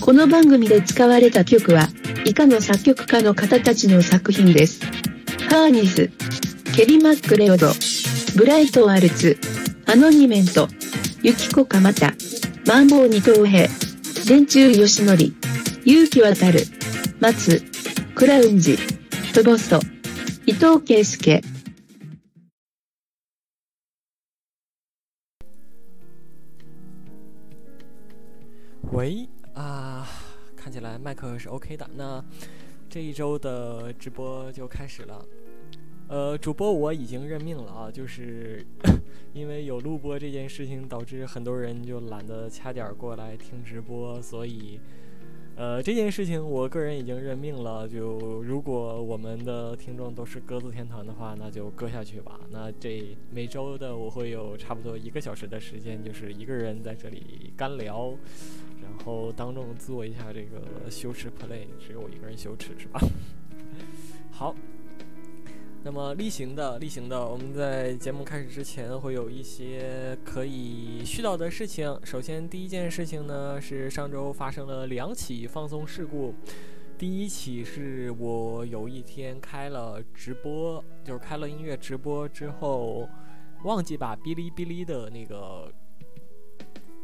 この番組で使われた曲は、以下の作曲家の方たちの作品です。ハーニス、ケリマックレオド、ブライトワルツ、アノニメント、ユキコカマタ、マンボウ二等兵、電柱よしのり、勇気渡る、松、クラウンジ、トボスト、伊藤圭介。喂啊，看起来麦克是 OK 的。那这一周的直播就开始了。呃，主播我已经认命了啊，就是 因为有录播这件事情，导致很多人就懒得掐点儿过来听直播，所以。呃，这件事情我个人已经认命了。就如果我们的听众都是鸽子天团的话，那就搁下去吧。那这每周的我会有差不多一个小时的时间，就是一个人在这里干聊，然后当众做一下这个羞耻 play，只有我一个人羞耻是吧？好。那么例行的，例行的，我们在节目开始之前会有一些可以絮叨的事情。首先，第一件事情呢是上周发生了两起放松事故。第一起是我有一天开了直播，就是开了音乐直播之后，忘记把哔哩哔哩的那个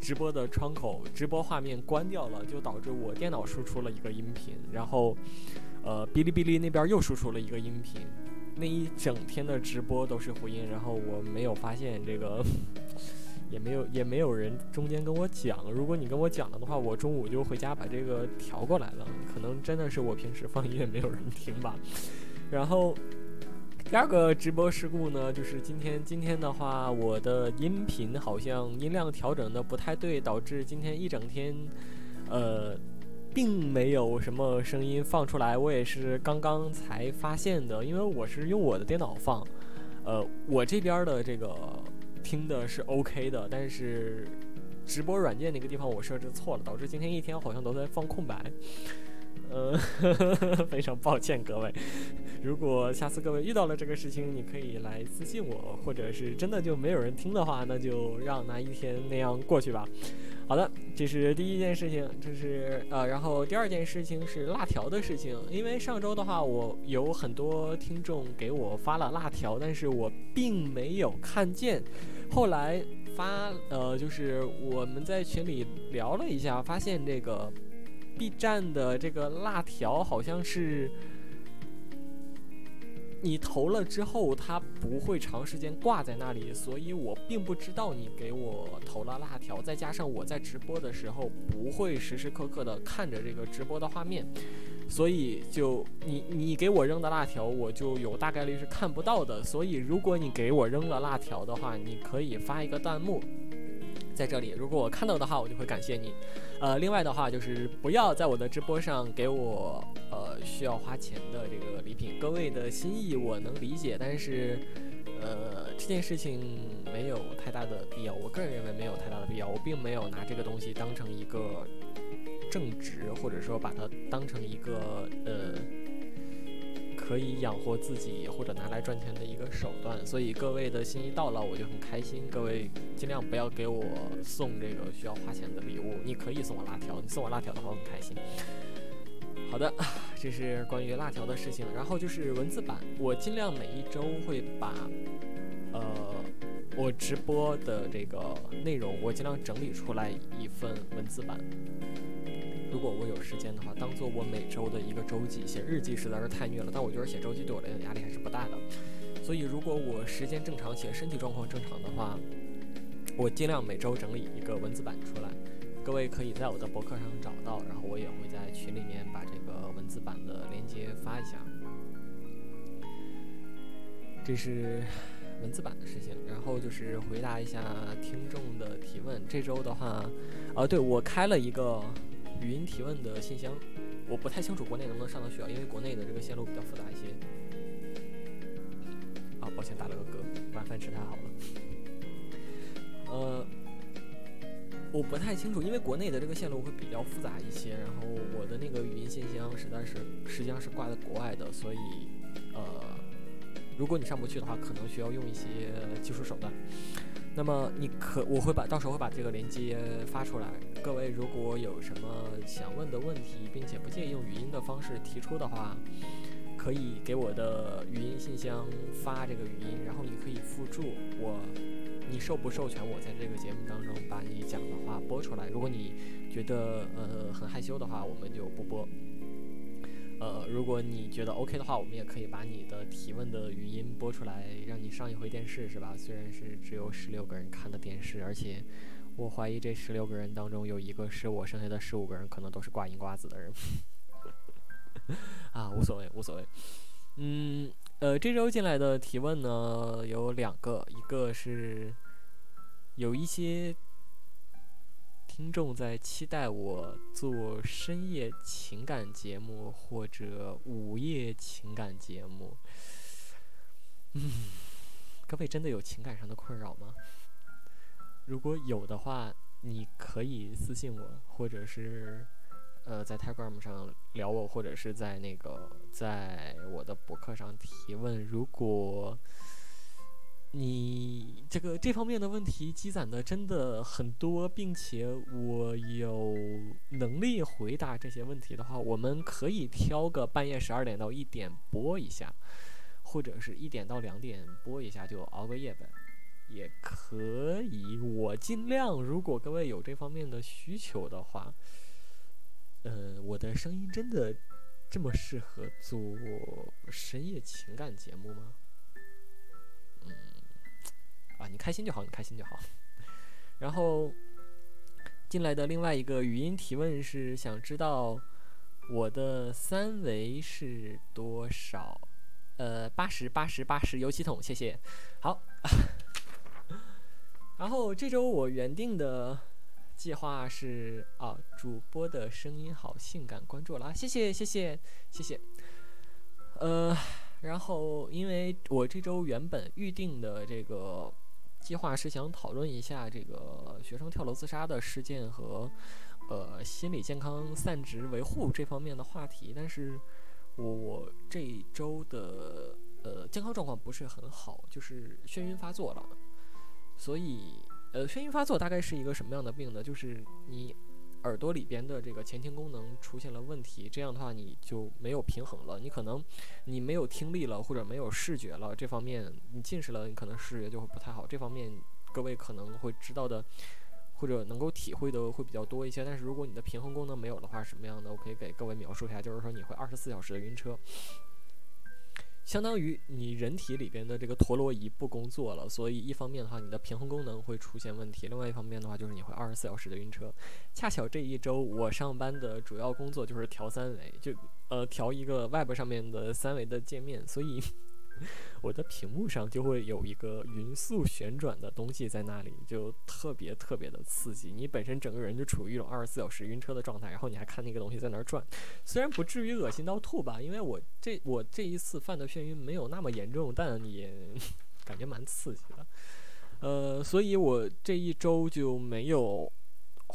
直播的窗口、直播画面关掉了，就导致我电脑输出了一个音频，然后，呃，哔哩哔哩那边又输出了一个音频。那一整天的直播都是回音，然后我没有发现这个，也没有也没有人中间跟我讲。如果你跟我讲了的话，我中午就回家把这个调过来了。可能真的是我平时放音乐没有人听吧。然后第二个直播事故呢，就是今天今天的话，我的音频好像音量调整的不太对，导致今天一整天，呃。并没有什么声音放出来，我也是刚刚才发现的，因为我是用我的电脑放，呃，我这边的这个听的是 OK 的，但是直播软件那个地方我设置错了，导致今天一天好像都在放空白，呃，非常抱歉各位，如果下次各位遇到了这个事情，你可以来私信我，或者是真的就没有人听的话，那就让那一天那样过去吧。好的，这是第一件事情，这是呃，然后第二件事情是辣条的事情。因为上周的话，我有很多听众给我发了辣条，但是我并没有看见。后来发呃，就是我们在群里聊了一下，发现这个 B 站的这个辣条好像是。你投了之后，它不会长时间挂在那里，所以我并不知道你给我投了辣条。再加上我在直播的时候不会时时刻刻的看着这个直播的画面，所以就你你给我扔的辣条，我就有大概率是看不到的。所以如果你给我扔了辣条的话，你可以发一个弹幕。在这里，如果我看到的话，我就会感谢你。呃，另外的话就是不要在我的直播上给我呃需要花钱的这个礼品。各位的心意我能理解，但是呃这件事情没有太大的必要。我个人认为没有太大的必要。我并没有拿这个东西当成一个正职，或者说把它当成一个呃。可以养活自己或者拿来赚钱的一个手段，所以各位的心意到了，我就很开心。各位尽量不要给我送这个需要花钱的礼物，你可以送我辣条，你送我辣条的话我很开心。好的，这是关于辣条的事情。然后就是文字版，我尽量每一周会把呃我直播的这个内容，我尽量整理出来一份文字版。如果我有时间的话，当做我每周的一个周记，写日记实在是太虐了。但我觉得写周记对我来讲压力还是不大的。所以如果我时间正常且身体状况正常的话，我尽量每周整理一个文字版出来。各位可以在我的博客上找到，然后我也会在群里面把这个文字版的链接发一下。这是文字版的事情，然后就是回答一下听众的提问。这周的话，啊，对我开了一个。语音提问的信箱，我不太清楚国内能不能上得去啊，因为国内的这个线路比较复杂一些。啊，抱歉打了个嗝，晚饭吃太好了。呃，我不太清楚，因为国内的这个线路会比较复杂一些，然后我的那个语音信箱实在是实际上是挂在国外的，所以呃，如果你上不去的话，可能需要用一些技术手段。那么你可我会把到时候会把这个链接发出来。各位如果有什么想问的问题，并且不介意用语音的方式提出的话，可以给我的语音信箱发这个语音，然后你可以附注我，你授不授权我在这个节目当中把你讲的话播出来。如果你觉得呃很害羞的话，我们就不播。呃，如果你觉得 OK 的话，我们也可以把你的提问的语音播出来，让你上一回电视，是吧？虽然是只有十六个人看的电视，而且我怀疑这十六个人当中有一个是我，剩下的十五个人可能都是挂银瓜子的人。啊，无所谓，无所谓。嗯，呃，这周进来的提问呢有两个，一个是有一些。听众在期待我做深夜情感节目或者午夜情感节目。嗯，各位真的有情感上的困扰吗？如果有的话，你可以私信我，或者是呃在 Telegram 上聊我，或者是在那个在我的博客上提问。如果你这个这方面的问题积攒的真的很多，并且我有能力回答这些问题的话，我们可以挑个半夜十二点到一点播一下，或者是一点到两点播一下，就熬个夜呗，也可以。我尽量，如果各位有这方面的需求的话，呃，我的声音真的这么适合做深夜情感节目吗？嗯啊，你开心就好，你开心就好。然后进来的另外一个语音提问是想知道我的三维是多少？呃，八十八十八十，油漆桶，谢谢。好。然后这周我原定的计划是啊，主播的声音好性感，关注了啊，谢谢谢谢谢谢。呃，然后因为我这周原本预定的这个。计划是想讨论一下这个学生跳楼自杀的事件和，呃，心理健康散值维护这方面的话题。但是，我我这一周的呃健康状况不是很好，就是眩晕发作了。所以，呃，眩晕发作大概是一个什么样的病呢？就是你。耳朵里边的这个前庭功能出现了问题，这样的话你就没有平衡了。你可能你没有听力了，或者没有视觉了，这方面你近视了，你可能视觉就会不太好。这方面各位可能会知道的，或者能够体会的会比较多一些。但是如果你的平衡功能没有的话，什么样的？我可以给各位描述一下，就是说你会二十四小时的晕车。相当于你人体里边的这个陀螺仪不工作了，所以一方面的话，你的平衡功能会出现问题；另外一方面的话，就是你会二十四小时的晕车。恰巧这一周我上班的主要工作就是调三维，就呃调一个 Web 上面的三维的界面，所以。我的屏幕上就会有一个匀速旋转的东西在那里，就特别特别的刺激。你本身整个人就处于一种二十四小时晕车的状态，然后你还看那个东西在那儿转，虽然不至于恶心到吐吧，因为我这我这一次犯的眩晕没有那么严重，但也感觉蛮刺激的。呃，所以我这一周就没有。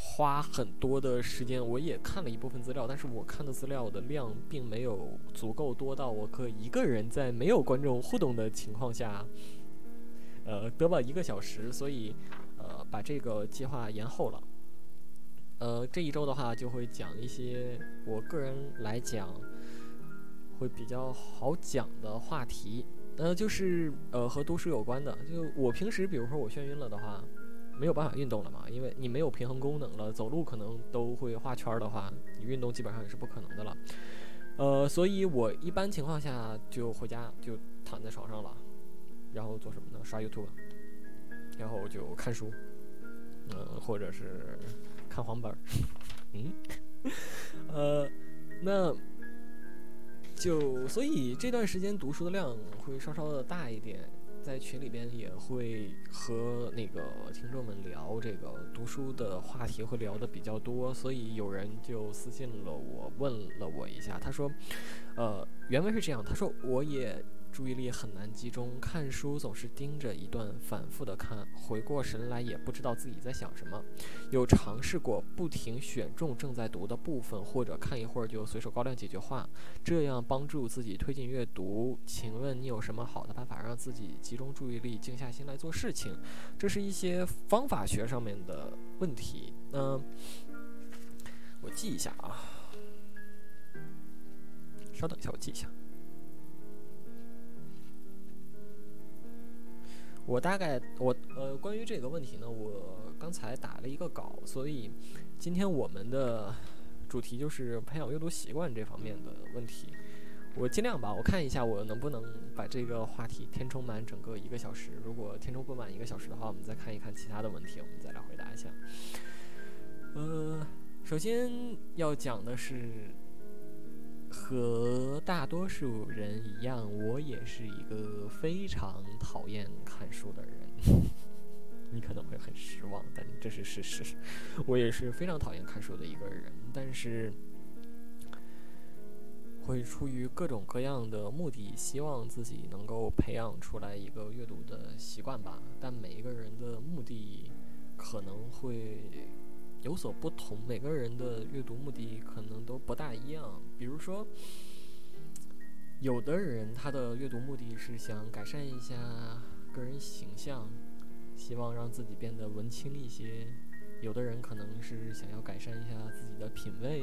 花很多的时间，我也看了一部分资料，但是我看的资料的量并没有足够多到我可以一个人在没有观众互动的情况下，呃，得了一个小时，所以呃，把这个计划延后了。呃，这一周的话就会讲一些我个人来讲会比较好讲的话题，呃，就是呃和读书有关的。就我平时，比如说我眩晕了的话。没有办法运动了嘛？因为你没有平衡功能了，走路可能都会画圈的话，你运动基本上也是不可能的了。呃，所以我一般情况下就回家就躺在床上了，然后做什么呢？刷 YouTube，然后就看书，嗯，或者是看黄本儿。嗯，呃，那就所以这段时间读书的量会稍稍的大一点。在群里边也会和那个听众们聊这个读书的话题，会聊得比较多，所以有人就私信了我，问了我一下，他说，呃，原文是这样，他说我也注意力很难集中，看书总是盯着一段反复的看，回过神来也不知道自己在想什么。有尝试过不停选中正在读的部分，或者看一会儿就随手高亮几句话，这样帮助自己推进阅读。请问你有什么好的办法让自己集中注意力，静下心来做事情？这是一些方法学上面的问题。嗯，我记一下啊，稍等一下，我记一下。我大概我呃，关于这个问题呢，我刚才打了一个稿，所以今天我们的主题就是培养阅读习惯这方面的问题。我尽量吧，我看一下我能不能把这个话题填充满整个一个小时。如果填充不满一个小时的话，我们再看一看其他的问题，我们再来回答一下。呃，首先要讲的是。和大多数人一样，我也是一个非常讨厌看书的人。你可能会很失望，但这是事实。我也是非常讨厌看书的一个人，但是会出于各种各样的目的，希望自己能够培养出来一个阅读的习惯吧。但每一个人的目的可能会。有所不同，每个人的阅读目的可能都不大一样。比如说，有的人他的阅读目的是想改善一下个人形象，希望让自己变得文青一些；有的人可能是想要改善一下自己的品味；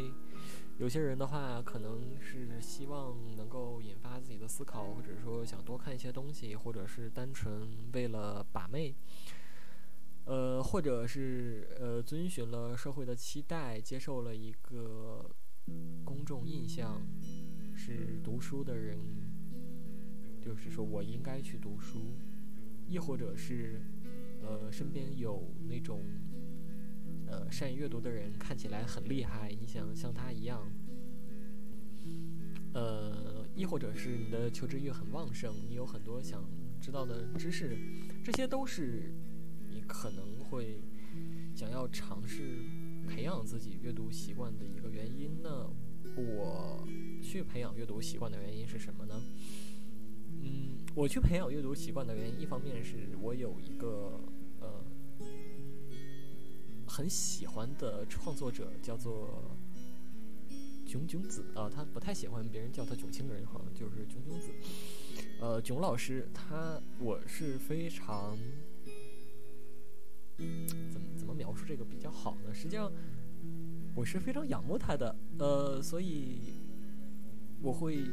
有些人的话，可能是希望能够引发自己的思考，或者说想多看一些东西，或者是单纯为了把妹。呃，或者是呃，遵循了社会的期待，接受了一个公众印象，是读书的人，就是说我应该去读书，亦或者是呃，身边有那种呃善于阅读的人，看起来很厉害，你想像他一样，呃，亦或者是你的求知欲很旺盛，你有很多想知道的知识，这些都是。可能会想要尝试培养自己阅读习惯的一个原因呢？我去培养阅读习惯的原因是什么呢？嗯，我去培养阅读习惯的原因，一方面是我有一个呃很喜欢的创作者，叫做囧囧子啊，他不太喜欢别人叫他囧星人，好像就是囧囧子。呃，囧老师，他我是非常。怎么怎么描述这个比较好呢？实际上，我是非常仰慕他的，呃，所以我会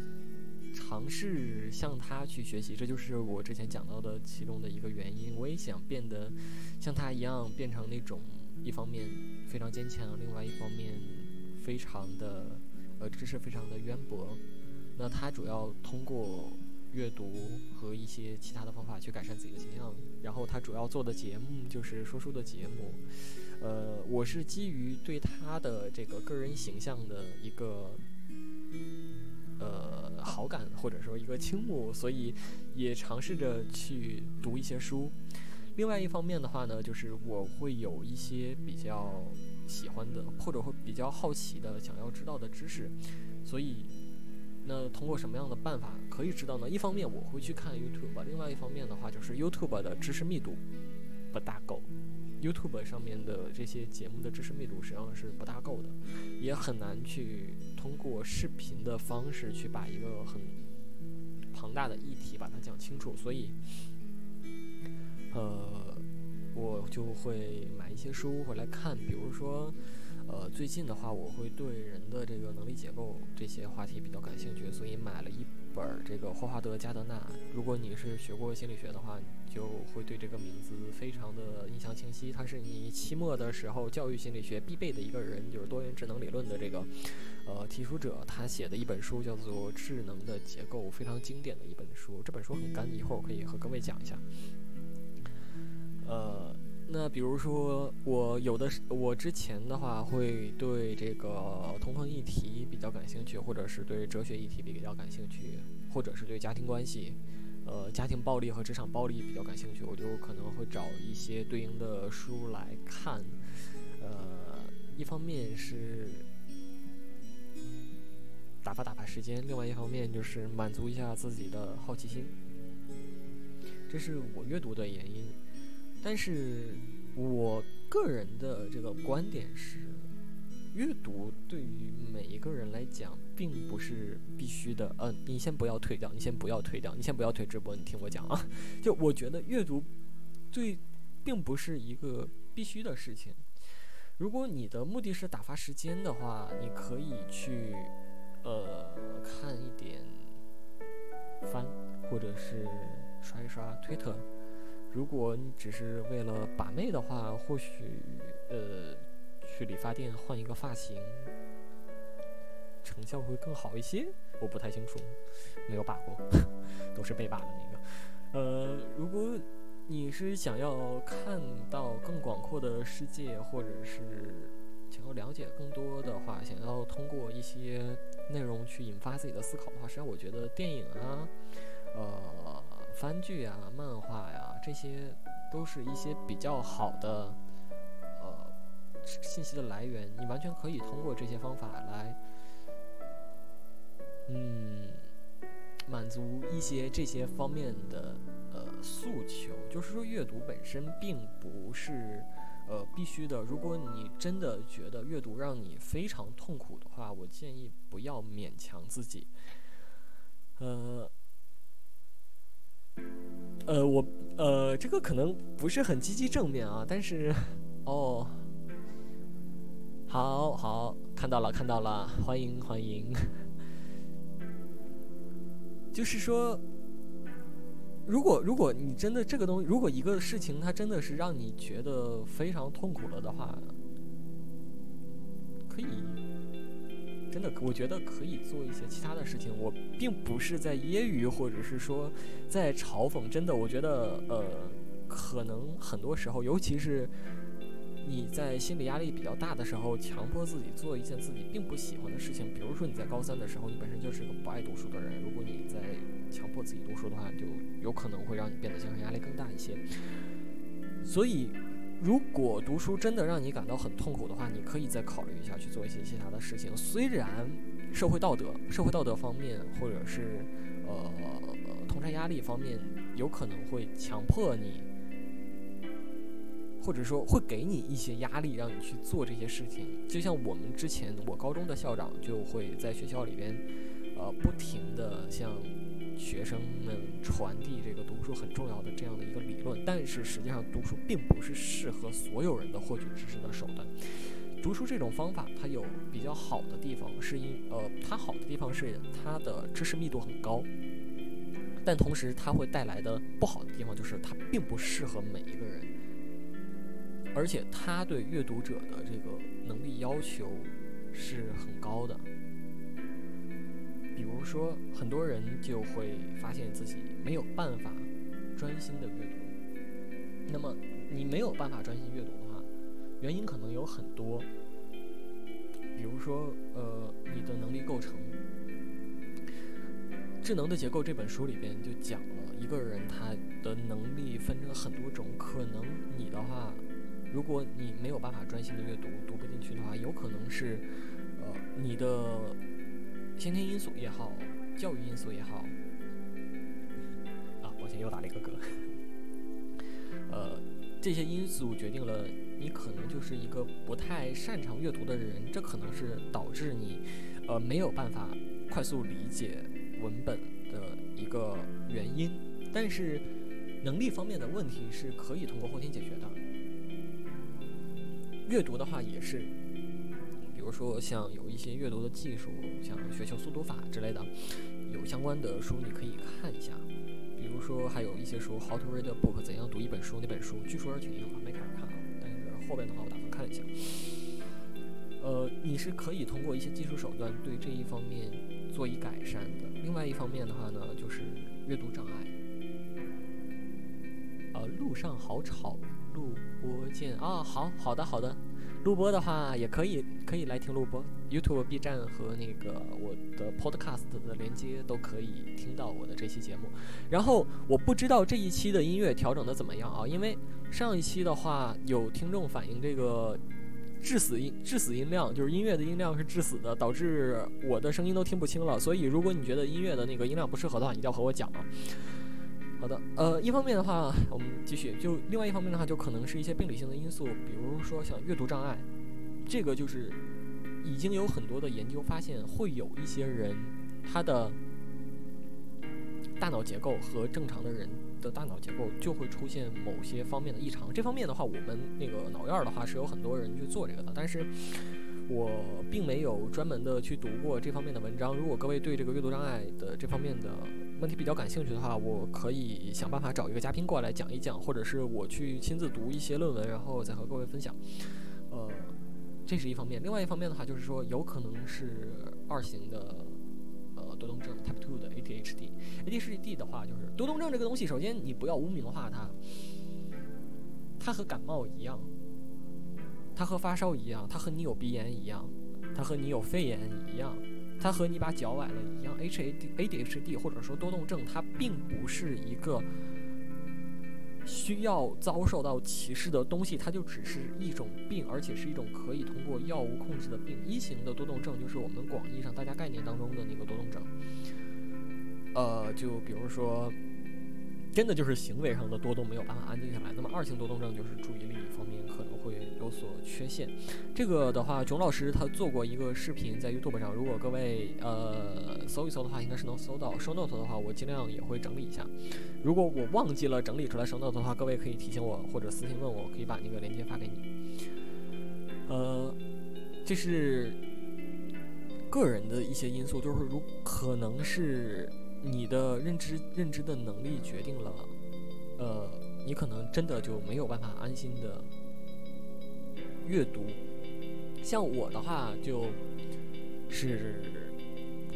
尝试向他去学习。这就是我之前讲到的其中的一个原因。我也想变得像他一样，变成那种一方面非常坚强，另外一方面非常的呃知识非常的渊博。那他主要通过。阅读和一些其他的方法去改善自己的形象，然后他主要做的节目就是说书的节目，呃，我是基于对他的这个个人形象的一个呃好感或者说一个倾慕，所以也尝试着去读一些书。另外一方面的话呢，就是我会有一些比较喜欢的或者会比较好奇的想要知道的知识，所以。那通过什么样的办法可以知道呢？一方面我会去看 YouTube，另外一方面的话就是 YouTube 的知识密度不大够，YouTube 上面的这些节目的知识密度实际上是不大够的，也很难去通过视频的方式去把一个很庞大的议题把它讲清楚，所以，呃，我就会买一些书回来看，比如说。呃，最近的话，我会对人的这个能力结构这些话题比较感兴趣，所以买了一本这个霍华德·加德纳。如果你是学过心理学的话，就会对这个名字非常的印象清晰。他是你期末的时候教育心理学必备的一个人，就是多元智能理论的这个呃提出者。他写的一本书叫做《智能的结构》，非常经典的一本书。这本书很干，一会儿我可以和各位讲一下。呃。那比如说，我有的，我之前的话会对这个同朋议题比较感兴趣，或者是对哲学议题比较感兴趣，或者是对家庭关系，呃，家庭暴力和职场暴力比较感兴趣，我就可能会找一些对应的书来看。呃，一方面是打发打发时间，另外一方面就是满足一下自己的好奇心。这是我阅读的原因，但是我个人的这个观点是，阅读对于每一个人来讲，并不是必须的。嗯，你先不要退掉，你先不要退掉，你先不要退直播，你听我讲啊。就我觉得阅读，最，并不是一个必须的事情。如果你的目的是打发时间的话，你可以去，呃，看一点番，或者是。刷一刷推特，如果你只是为了把妹的话，或许呃去理发店换一个发型，成效会更好一些。我不太清楚，没有把过，都是被把的那个。呃，如果你是想要看到更广阔的世界，或者是想要了解更多的话，想要通过一些内容去引发自己的思考的话，实际上我觉得电影啊，呃。番剧啊，漫画呀，这些都是一些比较好的呃信息的来源。你完全可以通过这些方法来，嗯，满足一些这些方面的呃诉求。就是说，阅读本身并不是呃必须的。如果你真的觉得阅读让你非常痛苦的话，我建议不要勉强自己。呃。呃，我呃，这个可能不是很积极正面啊，但是，哦，好好看到了看到了，欢迎欢迎，就是说，如果如果你真的这个东西，如果一个事情它真的是让你觉得非常痛苦了的话，可以。真的，我觉得可以做一些其他的事情。我并不是在揶揄，或者是说在嘲讽。真的，我觉得，呃，可能很多时候，尤其是你在心理压力比较大的时候，强迫自己做一件自己并不喜欢的事情。比如说你在高三的时候，你本身就是个不爱读书的人，如果你在强迫自己读书的话，就有可能会让你变得精神压力更大一些。所以。如果读书真的让你感到很痛苦的话，你可以再考虑一下去做一些其他的事情。虽然社会道德、社会道德方面，或者是呃同侪压力方面，有可能会强迫你，或者说会给你一些压力，让你去做这些事情。就像我们之前，我高中的校长就会在学校里边，呃，不停的向。学生们传递这个读书很重要的这样的一个理论，但是实际上读书并不是适合所有人的获取知识的手段。读书这种方法它有比较好的地方，是因呃它好的地方是它的知识密度很高，但同时它会带来的不好的地方就是它并不适合每一个人，而且它对阅读者的这个能力要求是很高的。比如说，很多人就会发现自己没有办法专心的阅读。那么，你没有办法专心阅读的话，原因可能有很多。比如说，呃，你的能力构成，《智能的结构》这本书里边就讲了一个人他的能力分成了很多种。可能你的话，如果你没有办法专心的阅读，读不进去的话，有可能是，呃，你的。先天因素也好，教育因素也好，啊，抱歉又打了一个嗝。呃，这些因素决定了你可能就是一个不太擅长阅读的人，这可能是导致你，呃，没有办法快速理解文本的一个原因。但是，能力方面的问题是可以通过后天解决的。阅读的话也是。比如说，像有一些阅读的技术，像学校速读法之类的，有相关的书你可以看一下。比如说，还有一些书《How to Read a Book》怎样读一本书那本书，据说是挺硬，的还没开始看啊。但是后边的话，我打算看一下。呃，你是可以通过一些技术手段对这一方面做以改善的。另外一方面的话呢，就是阅读障碍。呃，路上好吵，录播键啊，好好的好的。录播的话也可以，可以来听录播。YouTube、B 站和那个我的 Podcast 的连接都可以听到我的这期节目。然后我不知道这一期的音乐调整的怎么样啊？因为上一期的话有听众反映这个致死音致死音量，就是音乐的音量是致死的，导致我的声音都听不清了。所以如果你觉得音乐的那个音量不适合的话，一定要和我讲啊。好的，呃，一方面的话，我们继续，就另外一方面的话，就可能是一些病理性的因素，比如说像阅读障碍，这个就是已经有很多的研究发现，会有一些人他的大脑结构和正常的人的大脑结构就会出现某些方面的异常。这方面的话，我们那个脑院的话是有很多人去做这个的，但是我并没有专门的去读过这方面的文章。如果各位对这个阅读障碍的这方面的，问题比较感兴趣的话，我可以想办法找一个嘉宾过来讲一讲，或者是我去亲自读一些论文，然后再和各位分享。呃，这是一方面。另外一方面的话，就是说有可能是二型的呃多动症 （Type Two 的 ADHD）。ADHD 的话，就是多动症这个东西，首先你不要污名化它，它和感冒一样，它和发烧一样，它和你有鼻炎一样，它和你有肺炎一样。它和你把脚崴了一样，H A D A D H D 或者说多动症，它并不是一个需要遭受到歧视的东西，它就只是一种病，而且是一种可以通过药物控制的病。一型的多动症就是我们广义上大家概念当中的那个多动症，呃，就比如说，真的就是行为上的多动没有办法安静下来。那么二型多动症就是注意力方面。有所缺陷，这个的话，囧老师他做过一个视频在 YouTube 上，如果各位呃搜一搜的话，应该是能搜到。收 Note 的话，我尽量也会整理一下。如果我忘记了整理出来收 Note 的话，各位可以提醒我或者私信问我，可以把那个链接发给你。呃，这是个人的一些因素，就是如可能是你的认知认知的能力决定了，呃，你可能真的就没有办法安心的。阅读，像我的话，就是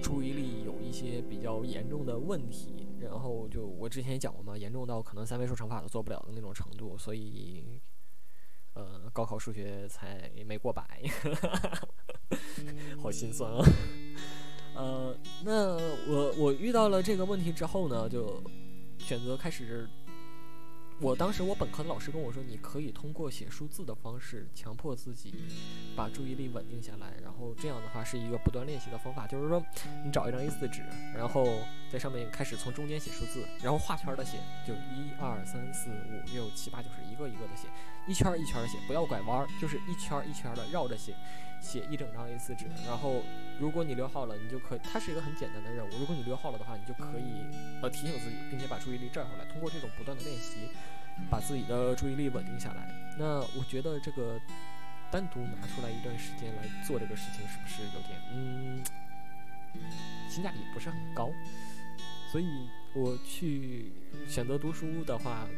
注意力有一些比较严重的问题，然后就我之前也讲过嘛，严重到可能三位数乘法都做不了的那种程度，所以，呃，高考数学才没过百，好心酸啊。呃，那我我遇到了这个问题之后呢，就选择开始。我当时我本科的老师跟我说，你可以通过写数字的方式强迫自己把注意力稳定下来，然后这样的话是一个不断练习的方法。就是说，你找一张 A4 纸，然后在上面开始从中间写数字，然后画圈的写，就一二三四五六七八九十，一个一个的写，一圈一圈的写，不要拐弯，就是一圈一圈的绕着写，写一整张 A4 纸。然后如果你溜号了，你就可，它是一个很简单的任务。如果你溜号了的话，你就可以呃提醒自己，并且把注意力拽回来，通过这种不断的练习。把自己的注意力稳定下来。那我觉得这个单独拿出来一段时间来做这个事情，是不是有点嗯性价比不是很高？所以我去选择读书的话，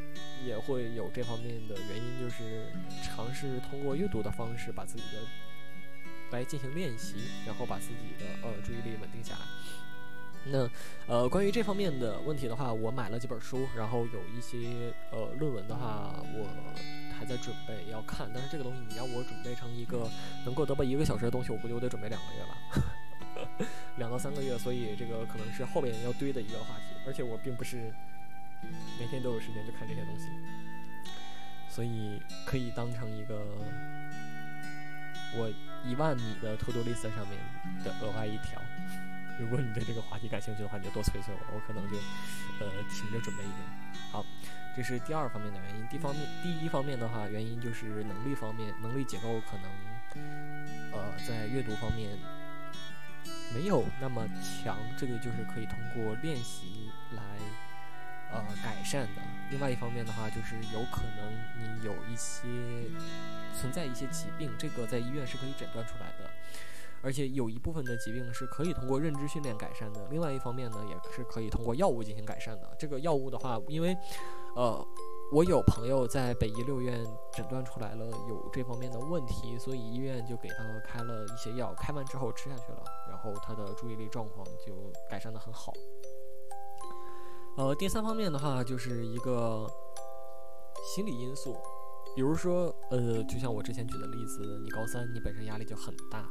也会有这方面的原因，就是尝试通过阅读的方式把自己的来进行练习，然后把自己的呃注意力稳定下来。那，呃，关于这方面的问题的话，我买了几本书，然后有一些呃论文的话，我还在准备要看。但是这个东西你要我准备成一个能够得到一个小时的东西，我估计我得准备两个月吧，两到三个月。所以这个可能是后边要堆的一个话题。而且我并不是每天都有时间去看这些东西，所以可以当成一个我一万米的 To Do List 上面的额外一条。如果你对这个话题感兴趣的话，你就多催催我，我可能就，呃，勤着准备一点。好，这是第二方面的原因。第方面，第一方面的话，原因就是能力方面，能力结构可能，呃，在阅读方面没有那么强。这个就是可以通过练习来，呃，改善的。另外一方面的话，就是有可能你有一些存在一些疾病，这个在医院是可以诊断出来的。而且有一部分的疾病是可以通过认知训练改善的，另外一方面呢，也是可以通过药物进行改善的。这个药物的话，因为，呃，我有朋友在北医六院诊断出来了有这方面的问题，所以医院就给他开了一些药，开完之后吃下去了，然后他的注意力状况就改善的很好。呃，第三方面的话，就是一个心理因素，比如说，呃，就像我之前举的例子，你高三，你本身压力就很大。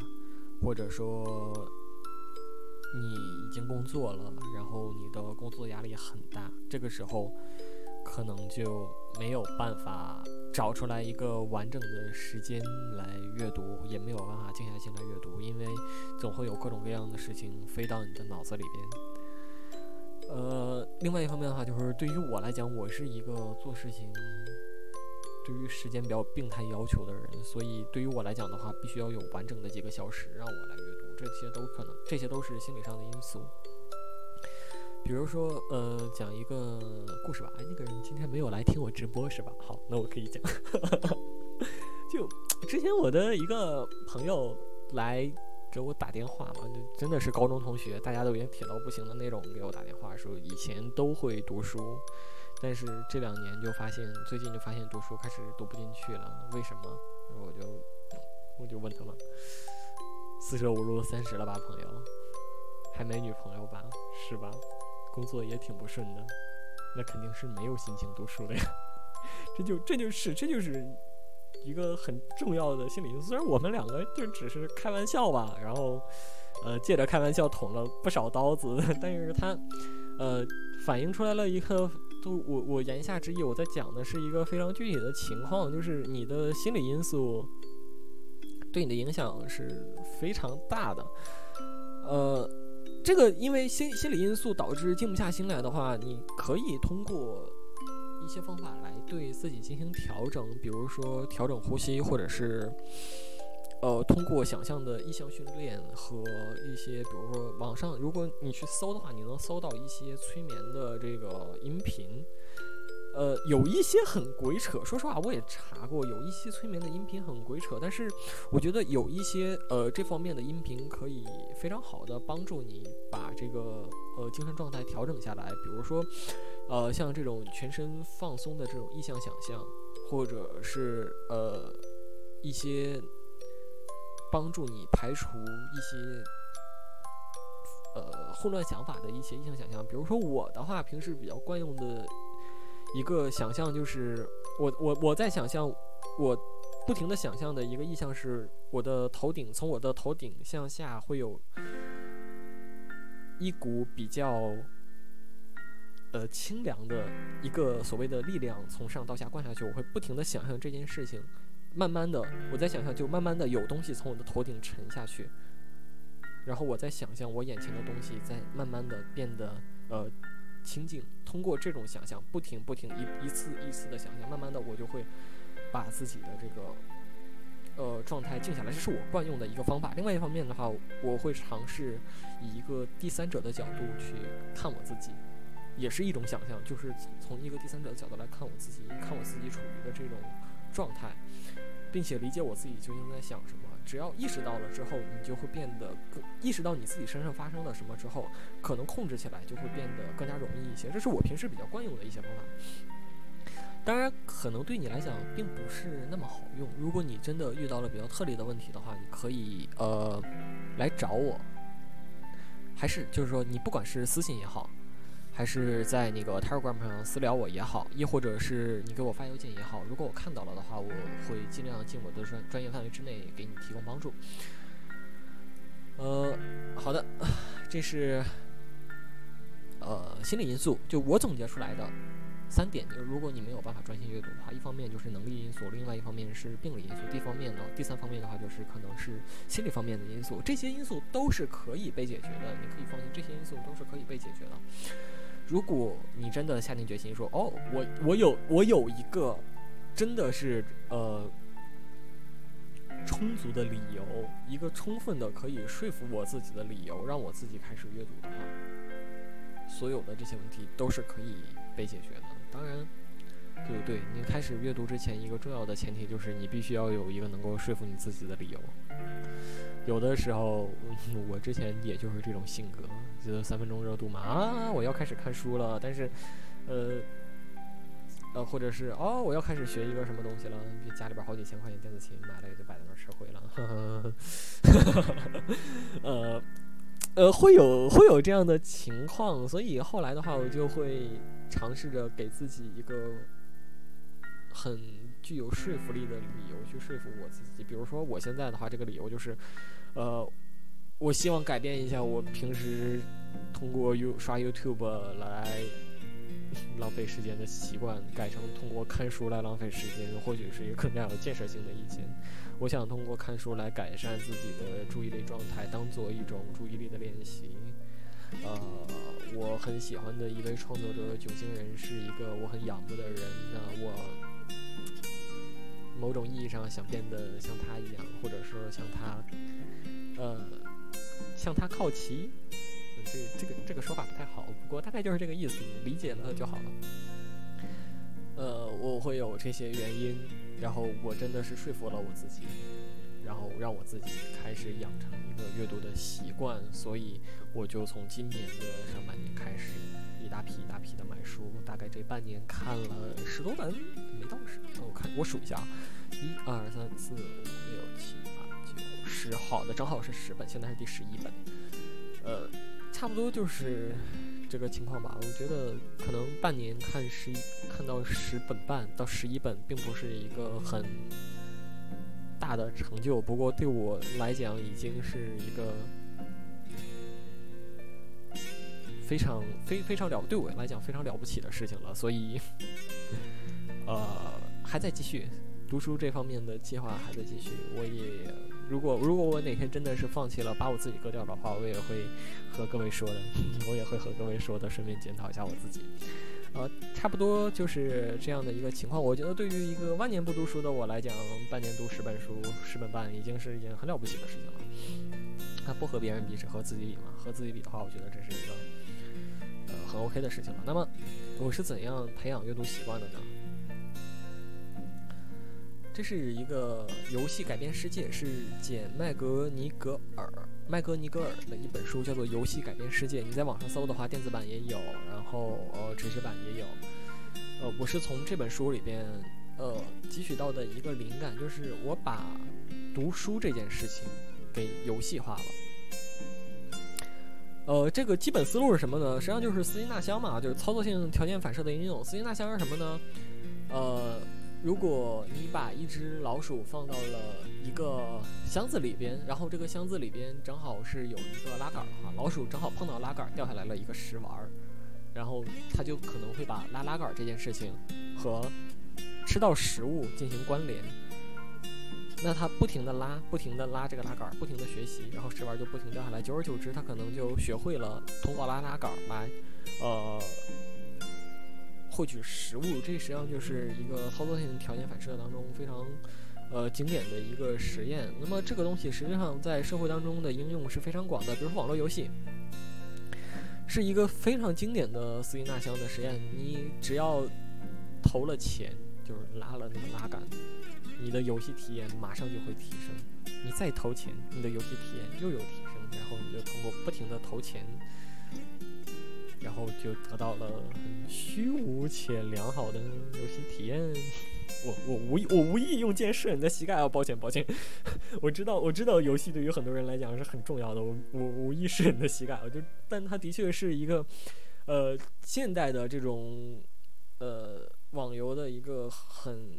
或者说，你已经工作了，然后你的工作压力很大，这个时候可能就没有办法找出来一个完整的时间来阅读，也没有办法静下心来阅读，因为总会有各种各样的事情飞到你的脑子里边。呃，另外一方面的话，就是对于我来讲，我是一个做事情对于时间比较病态要求的人，所以对于我来讲的话，必须要有完整的几个小时让我来阅读，这些都可能，这些都是心理上的因素。比如说，呃，讲一个故事吧。哎，那个人今天没有来听我直播是吧？好，那我可以讲。就之前我的一个朋友来给我打电话嘛，就真的是高中同学，大家都已经铁到不行的那种，给我打电话说以前都会读书，但是这两年就发现，最近就发现读书开始读不进去了，为什么？我就我就问他们，四舍五入三十了吧，朋友，还没女朋友吧？是吧？工作也挺不顺的，那肯定是没有心情读书的呀。这就这就是这就是一个很重要的心理因素。虽然我们两个就只是开玩笑吧，然后呃借着开玩笑捅了不少刀子，但是他呃反映出来了一个，都我我言下之意我在讲的是一个非常具体的情况，就是你的心理因素对你的影响是非常大的，呃。这个因为心心理因素导致静不下心来的话，你可以通过一些方法来对自己进行调整，比如说调整呼吸，或者是呃通过想象的意向训练和一些，比如说网上如果你去搜的话，你能搜到一些催眠的这个音频。呃，有一些很鬼扯。说实话，我也查过，有一些催眠的音频很鬼扯。但是，我觉得有一些呃这方面的音频可以非常好的帮助你把这个呃精神状态调整下来。比如说，呃，像这种全身放松的这种意象想象，或者是呃一些帮助你排除一些呃混乱想法的一些意象想象。比如说我的话，平时比较惯用的。一个想象就是我我我在想象，我不停的想象的一个意象是我的头顶从我的头顶向下会有一股比较呃清凉的一个所谓的力量从上到下灌下去，我会不停的想象这件事情，慢慢的我在想象就慢慢的有东西从我的头顶沉下去，然后我在想象我眼前的东西在慢慢的变得呃。清静，通过这种想象，不停不停一一次一次的想象，慢慢的我就会把自己的这个呃状态静下来，这是我惯用的一个方法。另外一方面的话，我会尝试以一个第三者的角度去看我自己，也是一种想象，就是从一个第三者的角度来看我自己，看我自己处于的这种状态，并且理解我自己究竟在想什么。只要意识到了之后，你就会变得更意识到你自己身上发生了什么之后，可能控制起来就会变得更加容易一些。这是我平时比较惯用的一些方法。当然，可能对你来讲并不是那么好用。如果你真的遇到了比较特例的问题的话，你可以呃来找我，还是就是说你不管是私信也好。还是在那个 Telegram 上私聊我也好，亦或者是你给我发邮件也好，如果我看到了的话，我会尽量尽我的专专业范围之内给你提供帮助。呃，好的，这是呃心理因素，就我总结出来的三点。就是如果你没有办法专心阅读的话，一方面就是能力因素，另外一方面是病理因素，第方面呢，第三方面的话就是可能是心理方面的因素。这些因素都是可以被解决的，你可以放心，这些因素都是可以被解决的。如果你真的下定决心说，哦，我我有我有一个，真的是呃充足的理由，一个充分的可以说服我自己的理由，让我自己开始阅读的话，所有的这些问题都是可以被解决的。当然，对不对？你开始阅读之前，一个重要的前提就是你必须要有一个能够说服你自己的理由。有的时候，我之前也就是这种性格。觉得三分钟热度嘛啊！我要开始看书了，但是，呃，呃，或者是哦，我要开始学一个什么东西了，家里边好几千块钱电子琴买了也就摆在那儿吃灰了，呃，呃，会有会有这样的情况，所以后来的话，我就会尝试着给自己一个很具有说服力的理由去说服我自己，比如说我现在的话，这个理由就是，呃。我希望改变一下我平时通过 You 刷 YouTube 来浪费时间的习惯改成通过看书来浪费时间，或许是一个更加有建设性的意见。我想通过看书来改善自己的注意力状态，当做一种注意力的练习。呃，我很喜欢的一位创作者九星人是一个我很仰慕的人，那我某种意义上想变得像他一样，或者说像他，呃，向他靠齐。这这个这个说法不太好，不过大概就是这个意思，理解了就好了。呃，我会有这些原因，然后我真的是说服了我自己，然后让我自己开始养成一个阅读的习惯，所以我就从今年的上半年开始，一大批一大批的买书，大概这半年看了十多本，没到十，我看我数一下啊，一二三四五六七八九十，好的，正好是十本，现在是第十一本，呃。差不多就是这个情况吧。我觉得可能半年看十一，看到十本半到十一本，并不是一个很大的成就。不过对我来讲，已经是一个非常非非常了，对我来讲非常了不起的事情了。所以，呃，还在继续读书这方面的计划还在继续。我也。如果如果我哪天真的是放弃了，把我自己割掉的话，我也会和各位说的，我也会和各位说的，顺便检讨一下我自己。呃，差不多就是这样的一个情况。我觉得对于一个万年不读书的我来讲，半年读十本书，十本半已经是一件很了不起的事情了。那不和别人比，只和自己比嘛。和自己比的话，我觉得这是一个呃很 OK 的事情了。那么我是怎样培养阅读习惯的呢？这是一个游戏改变世界，是简麦格尼格尔麦格尼格尔的一本书，叫做《游戏改变世界》。你在网上搜的话，电子版也有，然后呃纸质版也有。呃，我是从这本书里边呃汲取到的一个灵感，就是我把读书这件事情给游戏化了。呃，这个基本思路是什么呢？实际上就是斯金纳箱嘛，就是操作性条件反射的应用。斯金纳箱是什么呢？呃。如果你把一只老鼠放到了一个箱子里边，然后这个箱子里边正好是有一个拉杆的话，老鼠正好碰到拉杆儿掉下来了一个食丸儿，然后它就可能会把拉拉杆儿这件事情和吃到食物进行关联。那它不停的拉，不停的拉这个拉杆儿，不停的学习，然后食丸就不停掉下来，久而久之，它可能就学会了通过拉拉杆儿来，呃。获取食物，这实际上就是一个操作性条件反射当中非常，呃，经典的一个实验。那么这个东西实际上在社会当中的应用是非常广的，比如说网络游戏，是一个非常经典的斯金纳箱的实验。你只要投了钱，就是拉了那个拉杆，你的游戏体验马上就会提升。你再投钱，你的游戏体验又有提升。然后你就通过不停的投钱。然后就得到了很虚无且良好的游戏体验。我我无意我无意用箭射你的膝盖啊！抱歉抱歉，我知道我知道游戏对于很多人来讲是很重要的。我我无意射你的膝盖，我就但它的确是一个呃现代的这种呃网游的一个很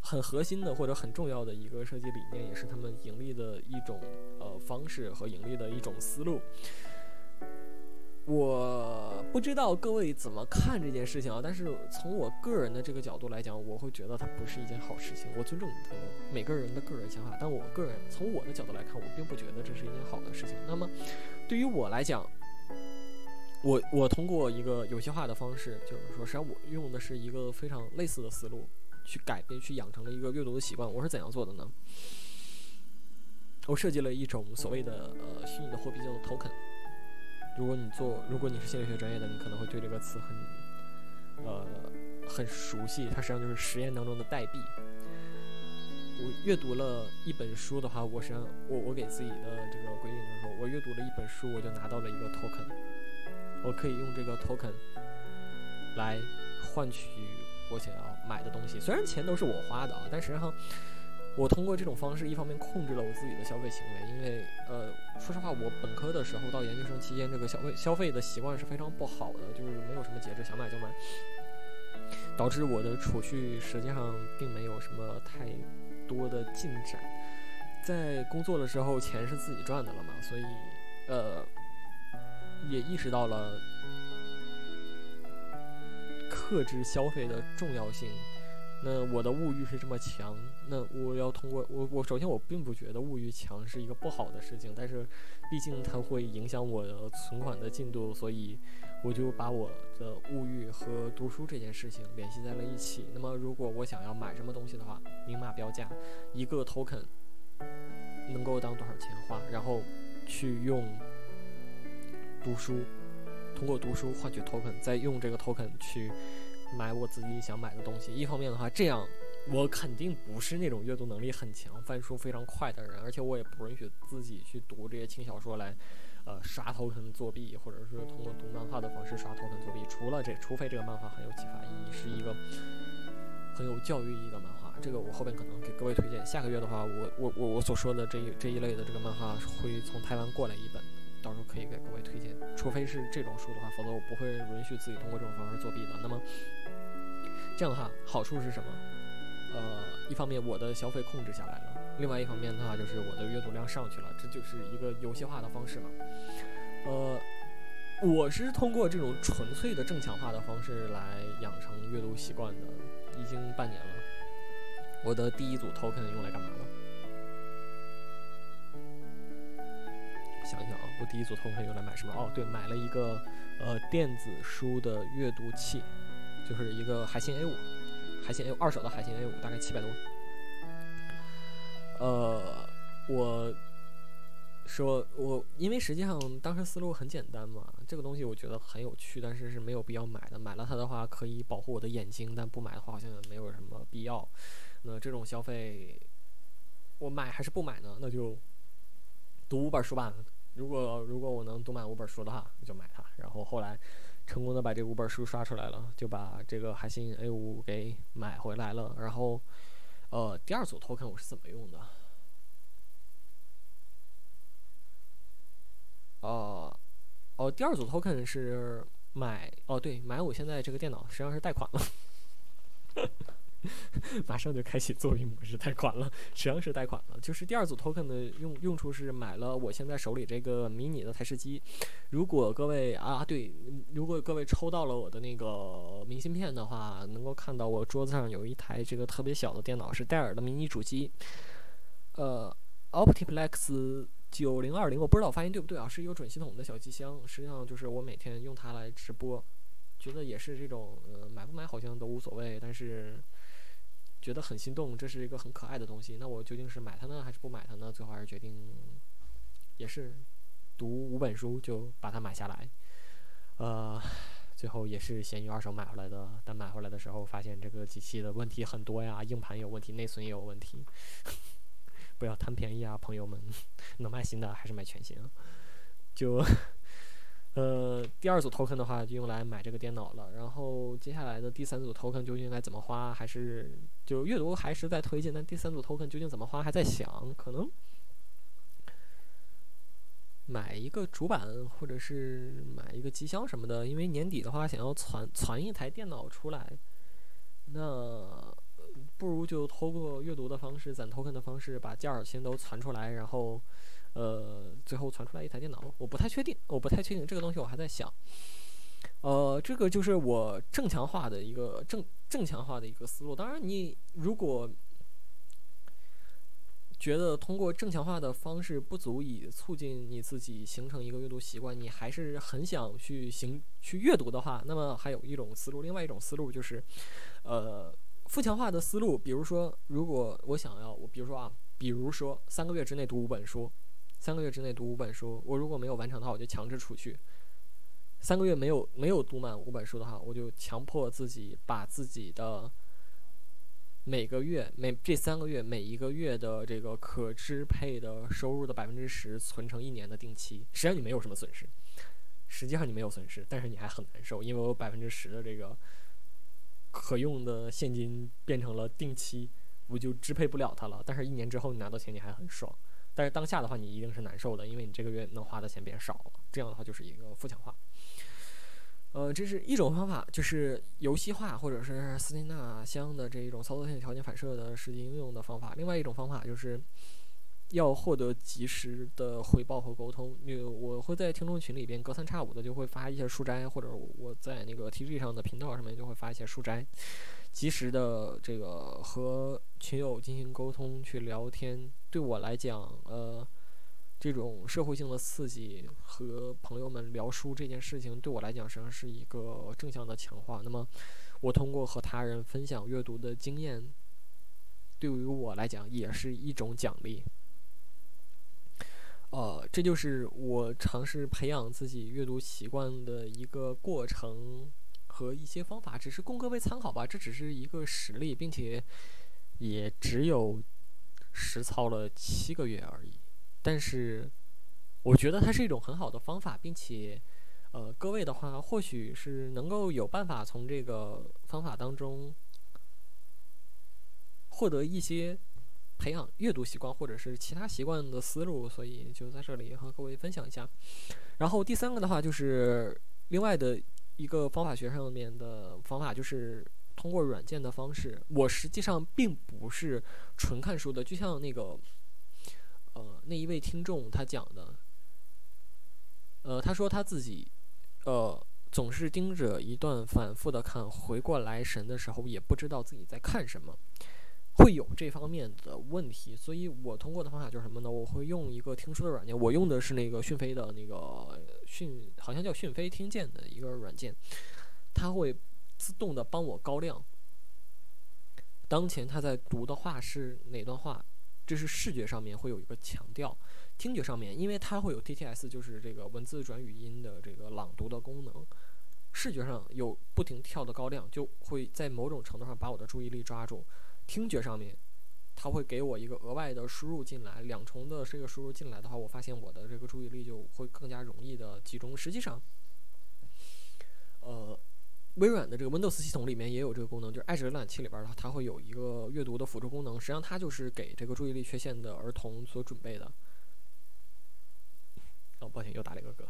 很核心的或者很重要的一个设计理念，也是他们盈利的一种呃方式和盈利的一种思路。我不知道各位怎么看这件事情啊，但是从我个人的这个角度来讲，我会觉得它不是一件好事情。我尊重每个人的个人想法，但我个人从我的角度来看，我并不觉得这是一件好的事情。那么，对于我来讲，我我通过一个游戏化的方式，就是说，实际上我用的是一个非常类似的思路，去改变、去养成了一个阅读的习惯。我是怎样做的呢？我设计了一种所谓的呃虚拟的货币，叫做 token。如果你做，如果你是心理学专业的，你可能会对这个词很，呃，很熟悉。它实际上就是实验当中的代币。我阅读了一本书的话，我实际上我我给自己的这个规定就是说，我阅读了一本书，我就拿到了一个 token，我可以用这个 token 来换取我想要买的东西。虽然钱都是我花的啊，但实际上。我通过这种方式，一方面控制了我自己的消费行为，因为，呃，说实话，我本科的时候到研究生期间，这个消费消费的习惯是非常不好的，就是没有什么节制，想买就买，导致我的储蓄实际上并没有什么太多的进展。在工作的时候，钱是自己赚的了嘛，所以，呃，也意识到了克制消费的重要性。那我的物欲是这么强，那我要通过我我首先我并不觉得物欲强是一个不好的事情，但是毕竟它会影响我的存款的进度，所以我就把我的物欲和读书这件事情联系在了一起。那么如果我想要买什么东西的话，明码标价，一个 token 能够当多少钱花，然后去用读书，通过读书换取 token，再用这个 token 去。买我自己想买的东西。一方面的话，这样我肯定不是那种阅读能力很强、翻书非常快的人，而且我也不允许自己去读这些轻小说来，呃，刷头肯作弊，或者是通过读漫画的方式刷头肯作弊。除了这，除非这个漫画很有启发意义，是一个很有教育意义的漫画，这个我后边可能给各位推荐。下个月的话，我我我我所说的这一这一类的这个漫画会从台湾过来一本。到时候可以给各位推荐，除非是这种书的话，否则我不会允许自己通过这种方式作弊的。那么这样的话，好处是什么？呃，一方面我的消费控制下来了，另外一方面的话就是我的阅读量上去了，这就是一个游戏化的方式嘛。呃，我是通过这种纯粹的正强化的方式来养成阅读习惯的，已经半年了。我的第一组 token 用来干嘛了？想一想啊，我第一组 token 用来买什么？哦，对，买了一个呃电子书的阅读器，就是一个海信 A 五，海信 A 五二手的海信 A 五，大概七百多。呃，我说我因为实际上当时思路很简单嘛，这个东西我觉得很有趣，但是是没有必要买的。买了它的话可以保护我的眼睛，但不买的话好像也没有什么必要。那这种消费，我买还是不买呢？那就读五本书吧。如果如果我能读满五本书的话，我就买它。然后后来成功的把这五本书刷出来了，就把这个海信 A 五给买回来了。然后，呃，第二组 token 我是怎么用的？哦，哦，第二组 token 是买哦，对，买我现在这个电脑实际上是贷款了。马上就开启作弊模式，贷款了，实际上是贷款了。就是第二组 token 的用用处是买了我现在手里这个迷你的台式机。如果各位啊，对，如果各位抽到了我的那个明信片的话，能够看到我桌子上有一台这个特别小的电脑，是戴尔的迷你主机，呃，Optiplex 九零二零，我不知道我发音对不对啊，是一个准系统的小机箱。实际上就是我每天用它来直播，觉得也是这种，呃，买不买好像都无所谓，但是。觉得很心动，这是一个很可爱的东西。那我究竟是买它呢，还是不买它呢？最后还是决定，也是读五本书就把它买下来。呃，最后也是闲鱼二手买回来的。但买回来的时候发现这个机器的问题很多呀，硬盘有问题，内存也有问题。不要贪便宜啊，朋友们！能买新的还是买全新？就。呃，第二组 token 的话就用来买这个电脑了。然后接下来的第三组 token 究竟该怎么花？还是就阅读还是在推进？但第三组 token 究竟怎么花？还在想，可能买一个主板，或者是买一个机箱什么的。因为年底的话，想要攒攒一台电脑出来，那不如就通过阅读的方式攒 token 的方式，把件儿先都攒出来，然后。呃，最后传出来一台电脑，我不太确定，我不太确定这个东西，我还在想。呃，这个就是我正强化的一个正正强化的一个思路。当然，你如果觉得通过正强化的方式不足以促进你自己形成一个阅读习惯，你还是很想去行去阅读的话，那么还有一种思路，另外一种思路就是，呃，负强化的思路。比如说，如果我想要，我比如说啊，比如说三个月之内读五本书。三个月之内读五本书，我如果没有完成的话，我就强制出去。三个月没有没有读满五本书的话，我就强迫自己把自己的每个月每这三个月每一个月的这个可支配的收入的百分之十存成一年的定期。实际上你没有什么损失，实际上你没有损失，但是你还很难受，因为我百分之十的这个可用的现金变成了定期，我就支配不了它了。但是一年之后你拿到钱，你还很爽。但是当下的话，你一定是难受的，因为你这个月能花的钱变少了。这样的话就是一个负强化。呃，这是一种方法，就是游戏化或者是斯金纳箱的这一种操作性条件反射的实际应用的方法。另外一种方法就是，要获得及时的回报和沟通。那个我会在听众群里边隔三差五的就会发一些书斋，或者我在那个 TG 上的频道上面就会发一些书斋，及时的这个和群友进行沟通去聊天。对我来讲，呃，这种社会性的刺激和朋友们聊书这件事情，对我来讲实际上是一个正向的强化。那么，我通过和他人分享阅读的经验。对于我来讲，也是一种奖励。呃，这就是我尝试培养自己阅读习惯的一个过程和一些方法，只是供各位参考吧。这只是一个实例，并且也只有实操了七个月而已。但是，我觉得它是一种很好的方法，并且，呃，各位的话，或许是能够有办法从这个方法当中。获得一些培养阅读习惯或者是其他习惯的思路，所以就在这里和各位分享一下。然后第三个的话就是另外的一个方法学上面的方法，就是通过软件的方式。我实际上并不是纯看书的，就像那个呃那一位听众他讲的，呃他说他自己呃总是盯着一段反复的看，回过来神的时候也不知道自己在看什么。会有这方面的问题，所以我通过的方法就是什么呢？我会用一个听书的软件，我用的是那个讯飞的那个讯，好像叫讯飞听见的一个软件，它会自动的帮我高亮。当前他在读的话是哪段话？这是视觉上面会有一个强调，听觉上面，因为它会有 TTS，就是这个文字转语音的这个朗读的功能，视觉上有不停跳的高亮，就会在某种程度上把我的注意力抓住。听觉上面，它会给我一个额外的输入进来，两重的这个输入进来的话，我发现我的这个注意力就会更加容易的集中。实际上，呃，微软的这个 Windows 系统里面也有这个功能，就是爱智浏览器里边儿它会有一个阅读的辅助功能，实际上它就是给这个注意力缺陷的儿童所准备的。哦，抱歉，又打了一个嗝。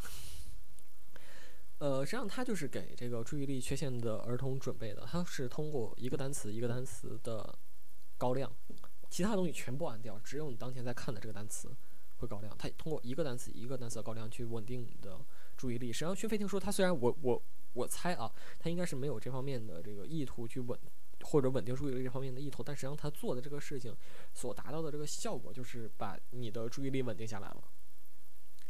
呃，实际上它就是给这个注意力缺陷的儿童准备的，它是通过一个单词一个单词的。高亮，其他东西全部按掉，只有你当前在看的这个单词会高亮。它通过一个单词一个单词的高亮去稳定你的注意力。实际上，讯飞听说它虽然我我我猜啊，他应该是没有这方面的这个意图去稳或者稳定注意力这方面的意图，但实际上他做的这个事情所达到的这个效果就是把你的注意力稳定下来了。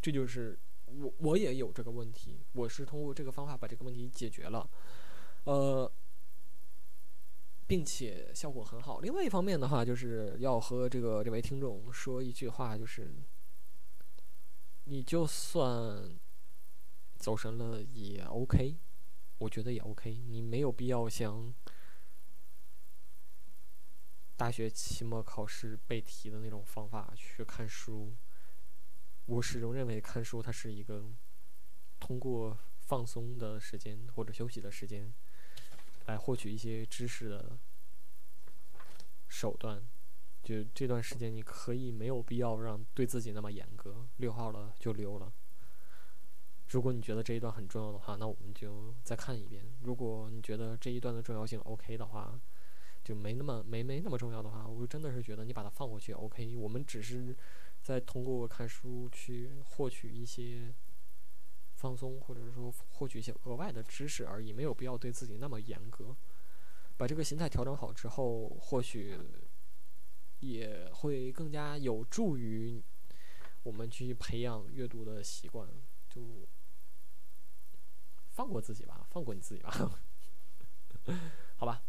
这就是我我也有这个问题，我是通过这个方法把这个问题解决了。呃。并且效果很好。另外一方面的话，就是要和这个这位听众说一句话，就是，你就算走神了也 OK，我觉得也 OK。你没有必要像大学期末考试背题的那种方法去看书。我始终认为看书它是一个通过放松的时间或者休息的时间。来获取一些知识的手段，就这段时间你可以没有必要让对自己那么严格，溜号了就溜了。如果你觉得这一段很重要的话，那我们就再看一遍；如果你觉得这一段的重要性 OK 的话，就没那么没没那么重要的话，我真的是觉得你把它放过去 OK。我们只是在通过看书去获取一些。放松，或者说获取一些额外的知识而已，没有必要对自己那么严格。把这个心态调整好之后，或许也会更加有助于我们去培养阅读的习惯。就放过自己吧，放过你自己吧，好吧。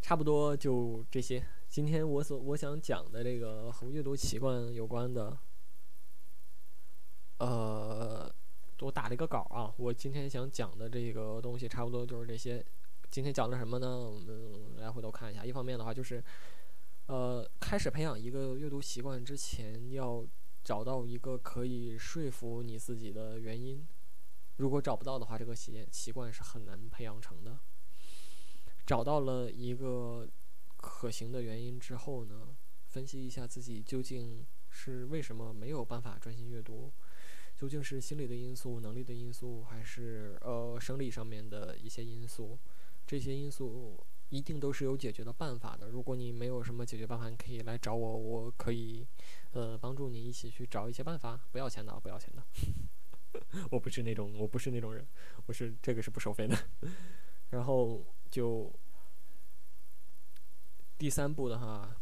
差不多就这些。今天我所我想讲的这个和阅读习惯有关的。呃，我打了一个稿啊，我今天想讲的这个东西差不多就是这些。今天讲的什么呢？我们来回头看一下。一方面的话，就是呃，开始培养一个阅读习惯之前，要找到一个可以说服你自己的原因。如果找不到的话，这个习习惯是很难培养成的。找到了一个可行的原因之后呢，分析一下自己究竟是为什么没有办法专心阅读。究竟是心理的因素、能力的因素，还是呃生理上面的一些因素？这些因素一定都是有解决的办法的。如果你没有什么解决办法，你可以来找我，我可以呃帮助你一起去找一些办法，不要钱的，不要钱的。我不是那种，我不是那种人，我是这个是不收费的。然后就第三步的话，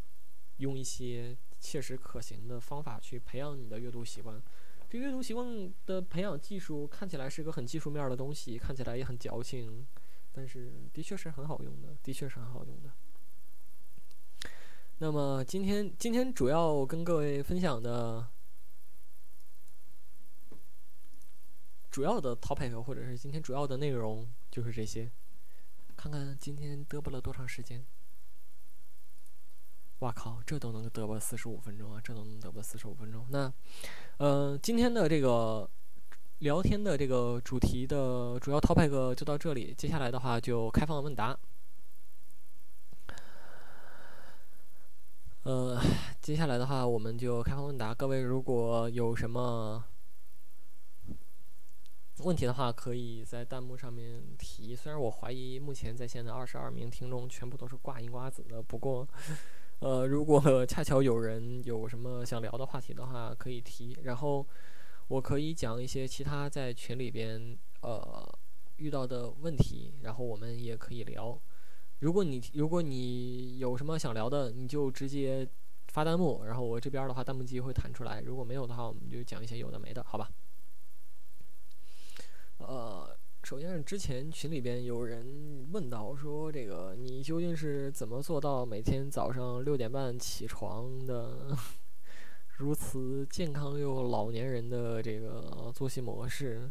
用一些切实可行的方法去培养你的阅读习惯。这阅读习惯的培养技术看起来是个很技术面的东西，看起来也很矫情，但是的确是很好用的，的确是很好用的。那么今天今天主要跟各位分享的主要的 topic 或者是今天主要的内容就是这些。看看今天嘚啵了多长时间？哇靠，这都能嘚啵四十五分钟啊！这都能嘚啵四十五分钟。那，呃，今天的这个聊天的这个主题的主要 topic 就到这里。接下来的话就开放问答。呃，接下来的话我们就开放问答。各位如果有什么问题的话，可以在弹幕上面提。虽然我怀疑目前在线的二十二名听众全部都是挂银瓜子的，不过。呃，如果恰巧有人有什么想聊的话题的话，可以提，然后我可以讲一些其他在群里边呃遇到的问题，然后我们也可以聊。如果你如果你有什么想聊的，你就直接发弹幕，然后我这边的话弹幕机会弹出来。如果没有的话，我们就讲一些有的没的，好吧？呃。首先是之前群里边有人问到说，这个你究竟是怎么做到每天早上六点半起床的？如此健康又老年人的这个作息模式，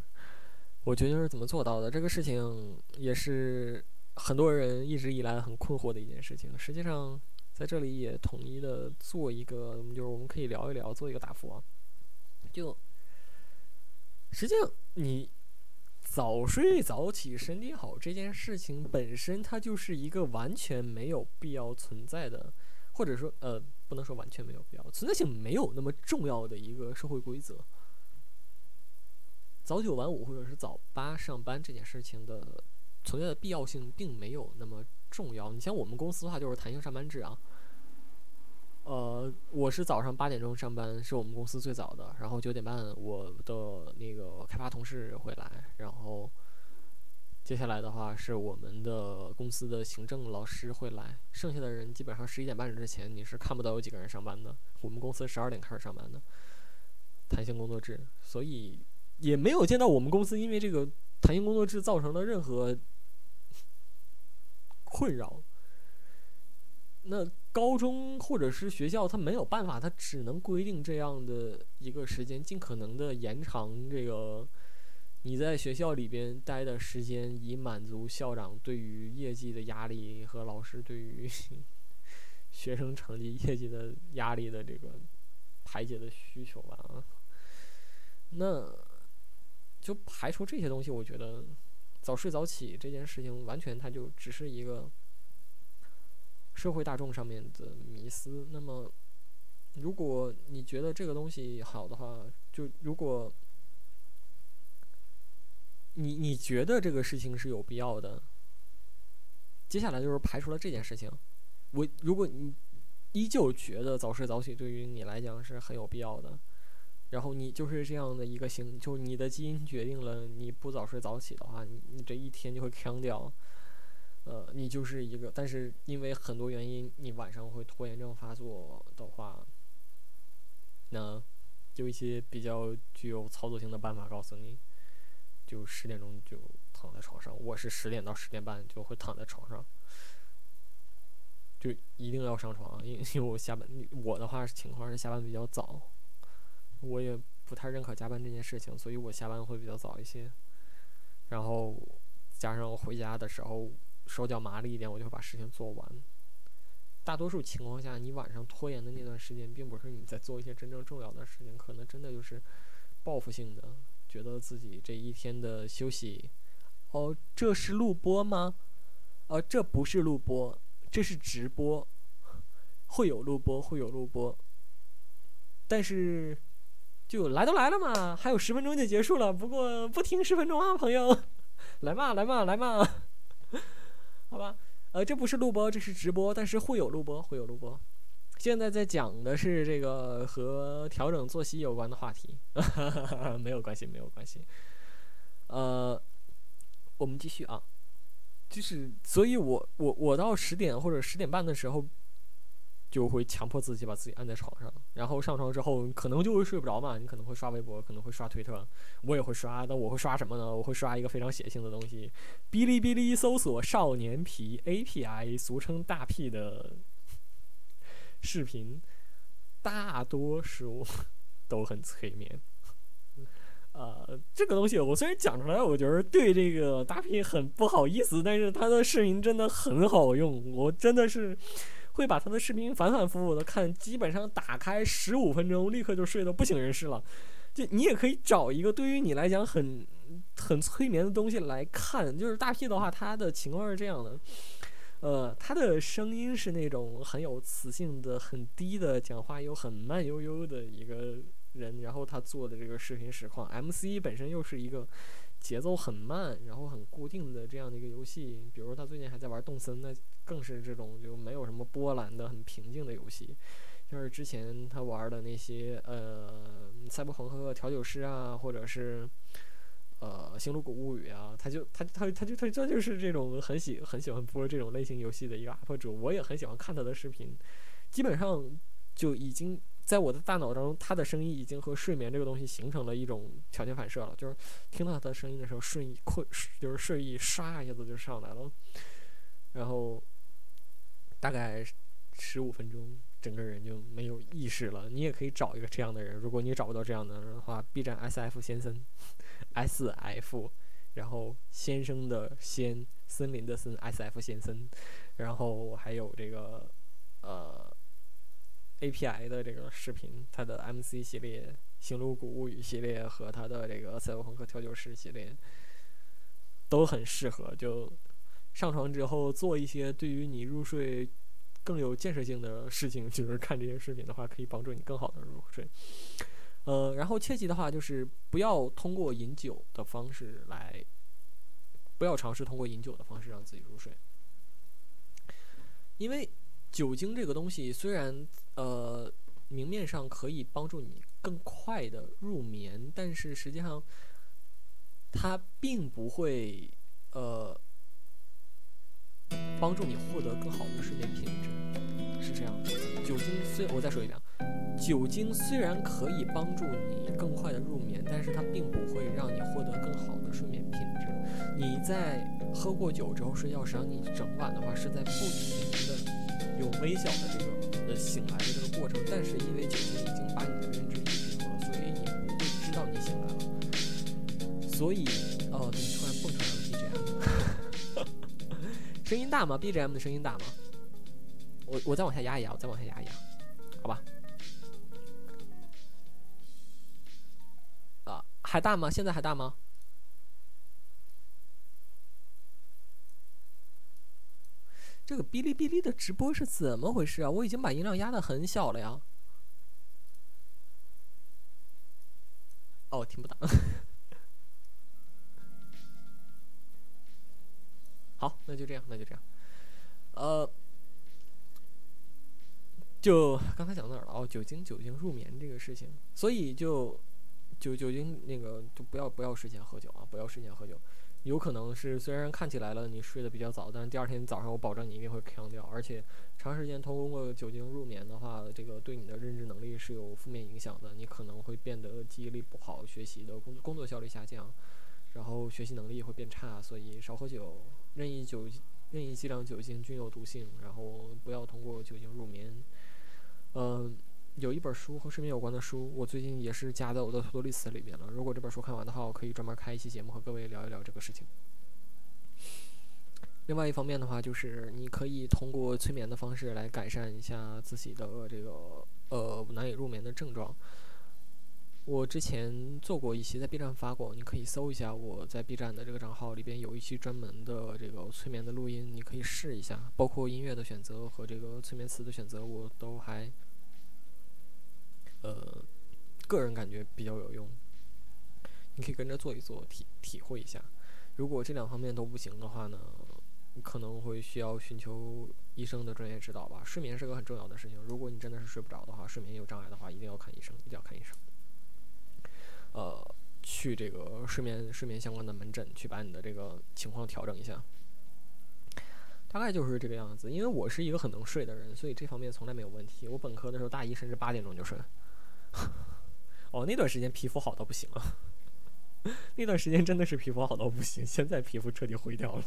我究竟是怎么做到的？这个事情也是很多人一直以来很困惑的一件事情。实际上，在这里也统一的做一个，就是我们可以聊一聊，做一个答复啊。就实际上你。早睡早起，身体好这件事情本身，它就是一个完全没有必要存在的，或者说，呃，不能说完全没有必要，存在性没有那么重要的一个社会规则。早九晚五或者是早八上班这件事情的存在的必要性并没有那么重要。你像我们公司的话，就是弹性上班制啊。呃，我是早上八点钟上班，是我们公司最早的。然后九点半，我的那个开发同事会来。然后接下来的话，是我们的公司的行政老师会来。剩下的人基本上十一点半之前，你是看不到有几个人上班的。我们公司十二点开始上班的，弹性工作制，所以也没有见到我们公司因为这个弹性工作制造成了任何困扰。那高中或者是学校，他没有办法，他只能规定这样的一个时间，尽可能的延长这个你在学校里边待的时间，以满足校长对于业绩的压力和老师对于 学生成绩业绩的压力的这个排解的需求吧。那就排除这些东西，我觉得早睡早起这件事情，完全它就只是一个。社会大众上面的迷思。那么，如果你觉得这个东西好的话，就如果你你觉得这个事情是有必要的，接下来就是排除了这件事情。我如果你依旧觉得早睡早起对于你来讲是很有必要的，然后你就是这样的一个行，就你的基因决定了你不早睡早起的话，你你这一天就会扛掉。呃，你就是一个，但是因为很多原因，你晚上会拖延症发作的话，那有一些比较具有操作性的办法告诉你，就十点钟就躺在床上。我是十点到十点半就会躺在床上，就一定要上床，因因为我下班，我的话情况是下班比较早，我也不太认可加班这件事情，所以我下班会比较早一些，然后加上我回家的时候。手脚麻利一点，我就会把事情做完。大多数情况下，你晚上拖延的那段时间，并不是你在做一些真正重要的事情，可能真的就是报复性的，觉得自己这一天的休息。哦，这是录播吗？哦，这不是录播，这是直播。会有录播，会有录播。但是，就来都来了嘛，还有十分钟就结束了。不过不听十分钟啊，朋友，来嘛，来嘛，来嘛。好吧，呃，这不是录播，这是直播，但是会有录播，会有录播。现在在讲的是这个和调整作息有关的话题，没有关系，没有关系。呃，我们继续啊，就是，所以我我我到十点或者十点半的时候。就会强迫自己把自己按在床上，然后上床之后可能就会睡不着嘛。你可能会刷微博，可能会刷推特，我也会刷。那我会刷什么呢？我会刷一个非常血性的东西，哔哩哔哩搜索“少年皮 API”，俗称大 P 的视频，大多数都很催眠。呃，这个东西我虽然讲出来，我觉得对这个大 P 很不好意思，但是他的视频真的很好用，我真的是。会把他的视频反反复复的看，基本上打开十五分钟，立刻就睡得不省人事了。就你也可以找一个对于你来讲很很催眠的东西来看。就是大 P 的话，他的情况是这样的，呃，他的声音是那种很有磁性的、很低的，讲话又很慢悠悠的一个人。然后他做的这个视频实况，MC 本身又是一个。节奏很慢，然后很固定的这样的一个游戏，比如说他最近还在玩动森，那更是这种就没有什么波澜的很平静的游戏。像是之前他玩的那些呃《赛博朋克调酒师》啊，或者是呃《星露谷物语》啊，他就他他他就他这就是这种很喜很喜欢播这种类型游戏的一个 UP 主，我也很喜欢看他的视频，基本上就已经。在我的大脑中，他的声音已经和睡眠这个东西形成了一种条件反射了，就是听到他的声音的时候，睡意困，就是睡意唰一下子就上来了，然后大概十五分钟，整个人就没有意识了。你也可以找一个这样的人，如果你找不到这样的人的话，B 站 S F 先生，S F，然后先生的先，森林的森，S F 先生，然后还有这个呃。A.P.I 的这个视频，它的 M.C 系列、星露谷物语系列和它的这个赛博朋克调酒师系列都很适合。就上床之后做一些对于你入睡更有建设性的事情，就是看这些视频的话，可以帮助你更好的入睡。呃，然后切记的话就是不要通过饮酒的方式来，不要尝试通过饮酒的方式让自己入睡，因为。酒精这个东西虽然呃明面上可以帮助你更快的入眠，但是实际上它并不会呃帮助你获得更好的睡眠品质，是这样的。酒精虽我再说一遍，酒精虽然可以帮助你更快的入眠，但是它并不会让你获得更好的睡眠品质。你在喝过酒之后睡觉，实际上你整晚的话是在不停的。有微小的这个呃醒来的这个过程，但是因为酒精已经把你的认知抑制住了，所以你不会知道你醒来了。所以哦，对，突然蹦出来了 BGM，声音大吗？BGM 的声音大吗？我我再往下压一压，我再往下压一压，好吧？啊，还大吗？现在还大吗？这个哔哩哔哩的直播是怎么回事啊？我已经把音量压的很小了呀。哦，听不到。好，那就这样，那就这样。呃，就刚才讲到哪儿了？哦，酒精，酒精入眠这个事情，所以就酒酒精那个就不要不要睡前喝酒啊，不要睡前喝酒。有可能是，虽然看起来了你睡得比较早，但是第二天早上我保证你一定会扛掉。而且长时间通过酒精入眠的话，这个对你的认知能力是有负面影响的。你可能会变得记忆力不好，学习的工工作效率下降，然后学习能力会变差。所以少喝酒，任意酒任意剂量酒精均有毒性，然后不要通过酒精入眠。嗯。有一本书和睡眠有关的书，我最近也是加在我的 To Do List 里面了。如果这本书看完的话，我可以专门开一期节目和各位聊一聊这个事情。另外一方面的话，就是你可以通过催眠的方式来改善一下自己的这个呃难以入眠的症状。我之前做过一期在 B 站发过，你可以搜一下我在 B 站的这个账号里边有一期专门的这个催眠的录音，你可以试一下，包括音乐的选择和这个催眠词的选择，我都还。呃，个人感觉比较有用，你可以跟着做一做，体体会一下。如果这两方面都不行的话呢，可能会需要寻求医生的专业指导吧。睡眠是个很重要的事情，如果你真的是睡不着的话，睡眠有障碍的话，一定要看医生，一定要看医生。呃，去这个睡眠睡眠相关的门诊，去把你的这个情况调整一下。大概就是这个样子。因为我是一个很能睡的人，所以这方面从来没有问题。我本科的时候，大一甚至八点钟就睡。哦，那段时间皮肤好到不行了。那段时间真的是皮肤好到不行，现在皮肤彻底毁掉了。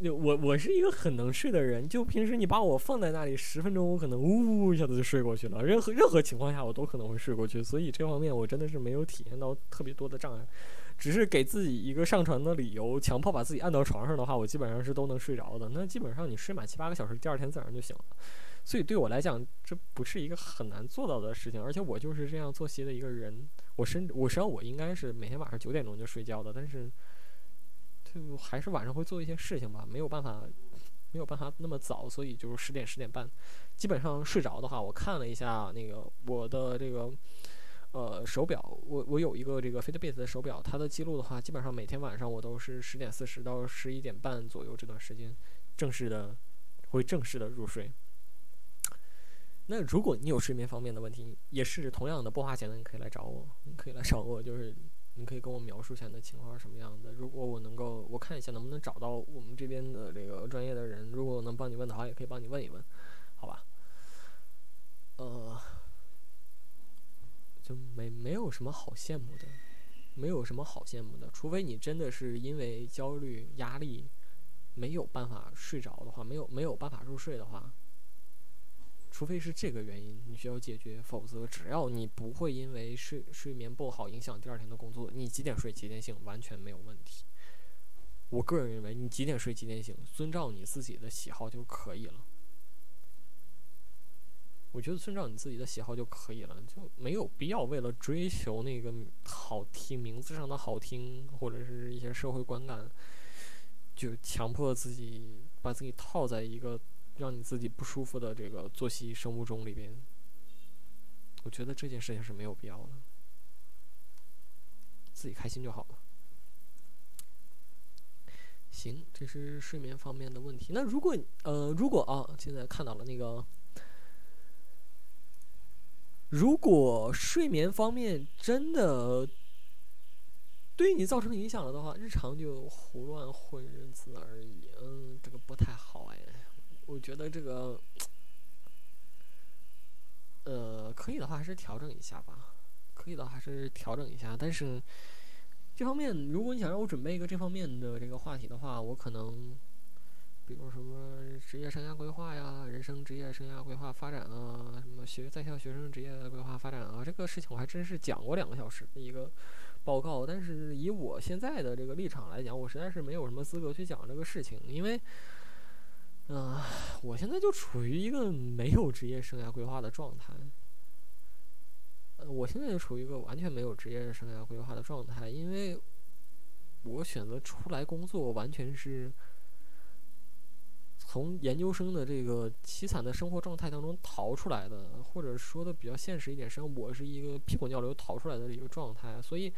我我是一个很能睡的人，就平时你把我放在那里十分钟，我可能呜一下子就睡过去了。任何任何情况下，我都可能会睡过去，所以这方面我真的是没有体验到特别多的障碍，只是给自己一个上床的理由，强迫把自己按到床上的话，我基本上是都能睡着的。那基本上你睡满七八个小时，第二天自然就醒了。所以对我来讲，这不是一个很难做到的事情，而且我就是这样作息的一个人。我甚我实际上我应该是每天晚上九点钟就睡觉的，但是。就还是晚上会做一些事情吧，没有办法，没有办法那么早，所以就是十点十点半，基本上睡着的话，我看了一下那个我的这个呃手表，我我有一个这个 Fitbit 的手表，它的记录的话，基本上每天晚上我都是十点四十到十一点半左右这段时间正式的会正式的入睡。那如果你有睡眠方面的问题，也是同样的不花钱的，你可以来找我，你可以来找我，就是。你可以跟我描述一下你的情况是什么样的。如果我能够，我看一下能不能找到我们这边的这个专业的人。如果我能帮你问的话，也可以帮你问一问，好吧？呃，就没没有什么好羡慕的，没有什么好羡慕的。除非你真的是因为焦虑、压力没有办法睡着的话，没有没有办法入睡的话。除非是这个原因，你需要解决，否则只要你不会因为睡睡眠不好影响第二天的工作，你几点睡几点醒完全没有问题。我个人认为，你几点睡几点醒，遵照你自己的喜好就可以了。我觉得遵照你自己的喜好就可以了，就没有必要为了追求那个好听、名字上的好听，或者是一些社会观感，就强迫自己把自己套在一个。让你自己不舒服的这个作息生物钟里边，我觉得这件事情是没有必要的，自己开心就好了。行，这是睡眠方面的问题。那如果呃，如果啊，现在看到了那个，如果睡眠方面真的对你造成影响了的话，日常就胡乱混日子而已，嗯，这个不太好哎。我觉得这个，呃，可以的话还是调整一下吧。可以的话还是调整一下。但是这方面，如果你想让我准备一个这方面的这个话题的话，我可能，比如什么职业生涯规划呀、人生职业生涯规划发展啊、什么学在校学生职业规划发展啊，这个事情我还真是讲过两个小时的一个报告。但是以我现在的这个立场来讲，我实在是没有什么资格去讲这个事情，因为。嗯，我现在就处于一个没有职业生涯规划的状态。呃，我现在就处于一个完全没有职业生涯规划的状态，因为我选择出来工作完全是从研究生的这个凄惨的生活状态当中逃出来的，或者说的比较现实一点，实际上我是一个屁滚尿流逃出来的一个状态。所以，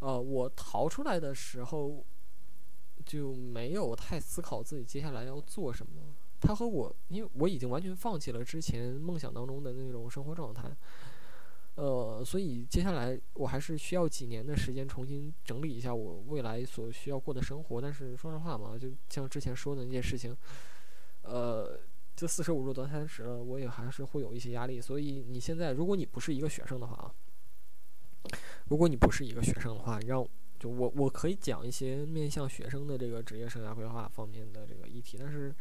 呃，我逃出来的时候。就没有太思考自己接下来要做什么。他和我，因为我已经完全放弃了之前梦想当中的那种生活状态，呃，所以接下来我还是需要几年的时间重新整理一下我未来所需要过的生活。但是说实话嘛，就像之前说的那些事情，呃，就四舍五入得三十了，我也还是会有一些压力。所以你现在，如果你不是一个学生的话啊，如果你不是一个学生的话，让。就我我可以讲一些面向学生的这个职业生涯规划方面的这个议题，但是，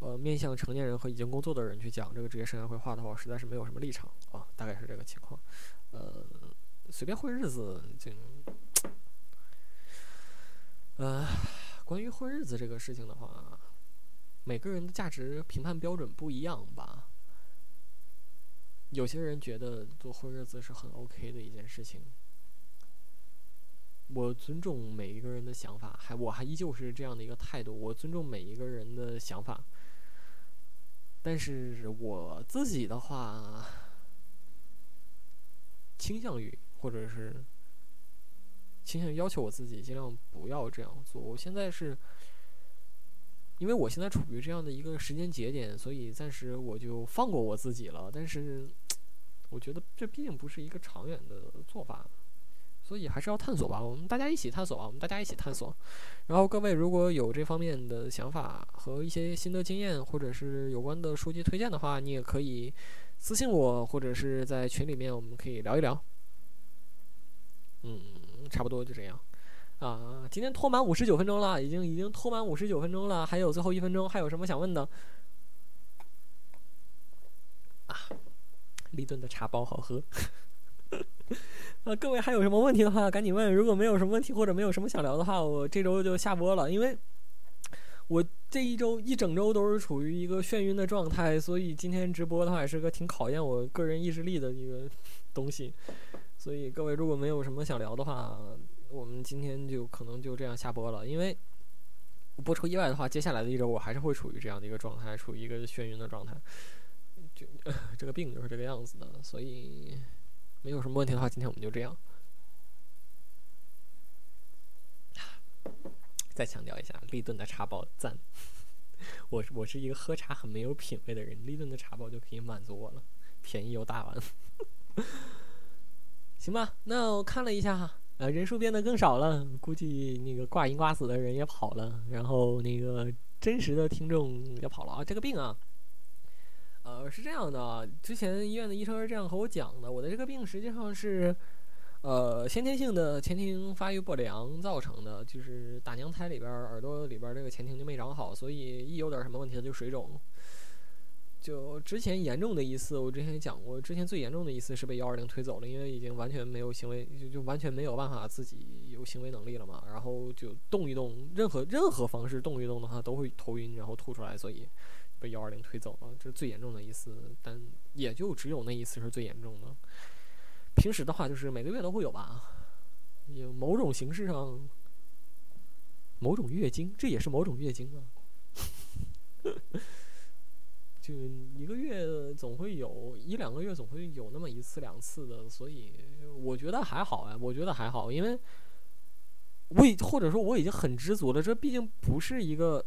呃，面向成年人和已经工作的人去讲这个职业生涯规划的话，我实在是没有什么立场啊，大概是这个情况。呃，随便混日子就，呃，关于混日子这个事情的话，每个人的价值评判标准不一样吧。有些人觉得做混日子是很 OK 的一件事情。我尊重每一个人的想法，还我还依旧是这样的一个态度。我尊重每一个人的想法，但是我自己的话，倾向于或者是倾向于要求我自己尽量不要这样做。我现在是因为我现在处于这样的一个时间节点，所以暂时我就放过我自己了。但是，我觉得这毕竟不是一个长远的做法，所以还是要探索吧。我们大家一起探索吧，我们大家一起探索。然后各位如果有这方面的想法和一些心得经验，或者是有关的书籍推荐的话，你也可以私信我，或者是在群里面我们可以聊一聊。嗯，差不多就这样。啊，今天拖满五十九分钟了，已经已经拖满五十九分钟了，还有最后一分钟，还有什么想问的？啊，立顿的茶包好喝。啊，各位还有什么问题的话，赶紧问。如果没有什么问题或者没有什么想聊的话，我这周就下播了，因为我这一周一整周都是处于一个眩晕的状态，所以今天直播的话也是个挺考验我个人意志力的一个 东西。所以各位如果没有什么想聊的话，我们今天就可能就这样下播了，因为不出意外的话，接下来的一周我还是会处于这样的一个状态，处于一个眩晕的状态。就 这个病就是这个样子的，所以没有什么问题的话，今天我们就这样。再强调一下，立顿的茶包赞。我是我是一个喝茶很没有品味的人，立顿的茶包就可以满足我了，便宜又大碗。行吧，那我看了一下。呃，人数变得更少了，估计那个挂银挂死的人也跑了，然后那个真实的听众也跑了啊。这个病啊，呃，是这样的，之前医院的医生是这样和我讲的，我的这个病实际上是，呃，先天性的前庭发育不良造成的，就是打娘胎里边耳朵里边这个前庭就没长好，所以一有点什么问题就水肿。就之前严重的一次，我之前也讲过，之前最严重的一次是被幺二零推走了，因为已经完全没有行为，就就完全没有办法自己有行为能力了嘛。然后就动一动，任何任何方式动一动的话都会头晕，然后吐出来，所以被幺二零推走了。这是最严重的一次，但也就只有那一次是最严重的。平时的话就是每个月都会有吧，有某种形式上，某种月经，这也是某种月经啊。就一个月总会有一两个月总会有那么一次两次的，所以我觉得还好哎，我觉得还好，因为我已或者说我已经很知足了。这毕竟不是一个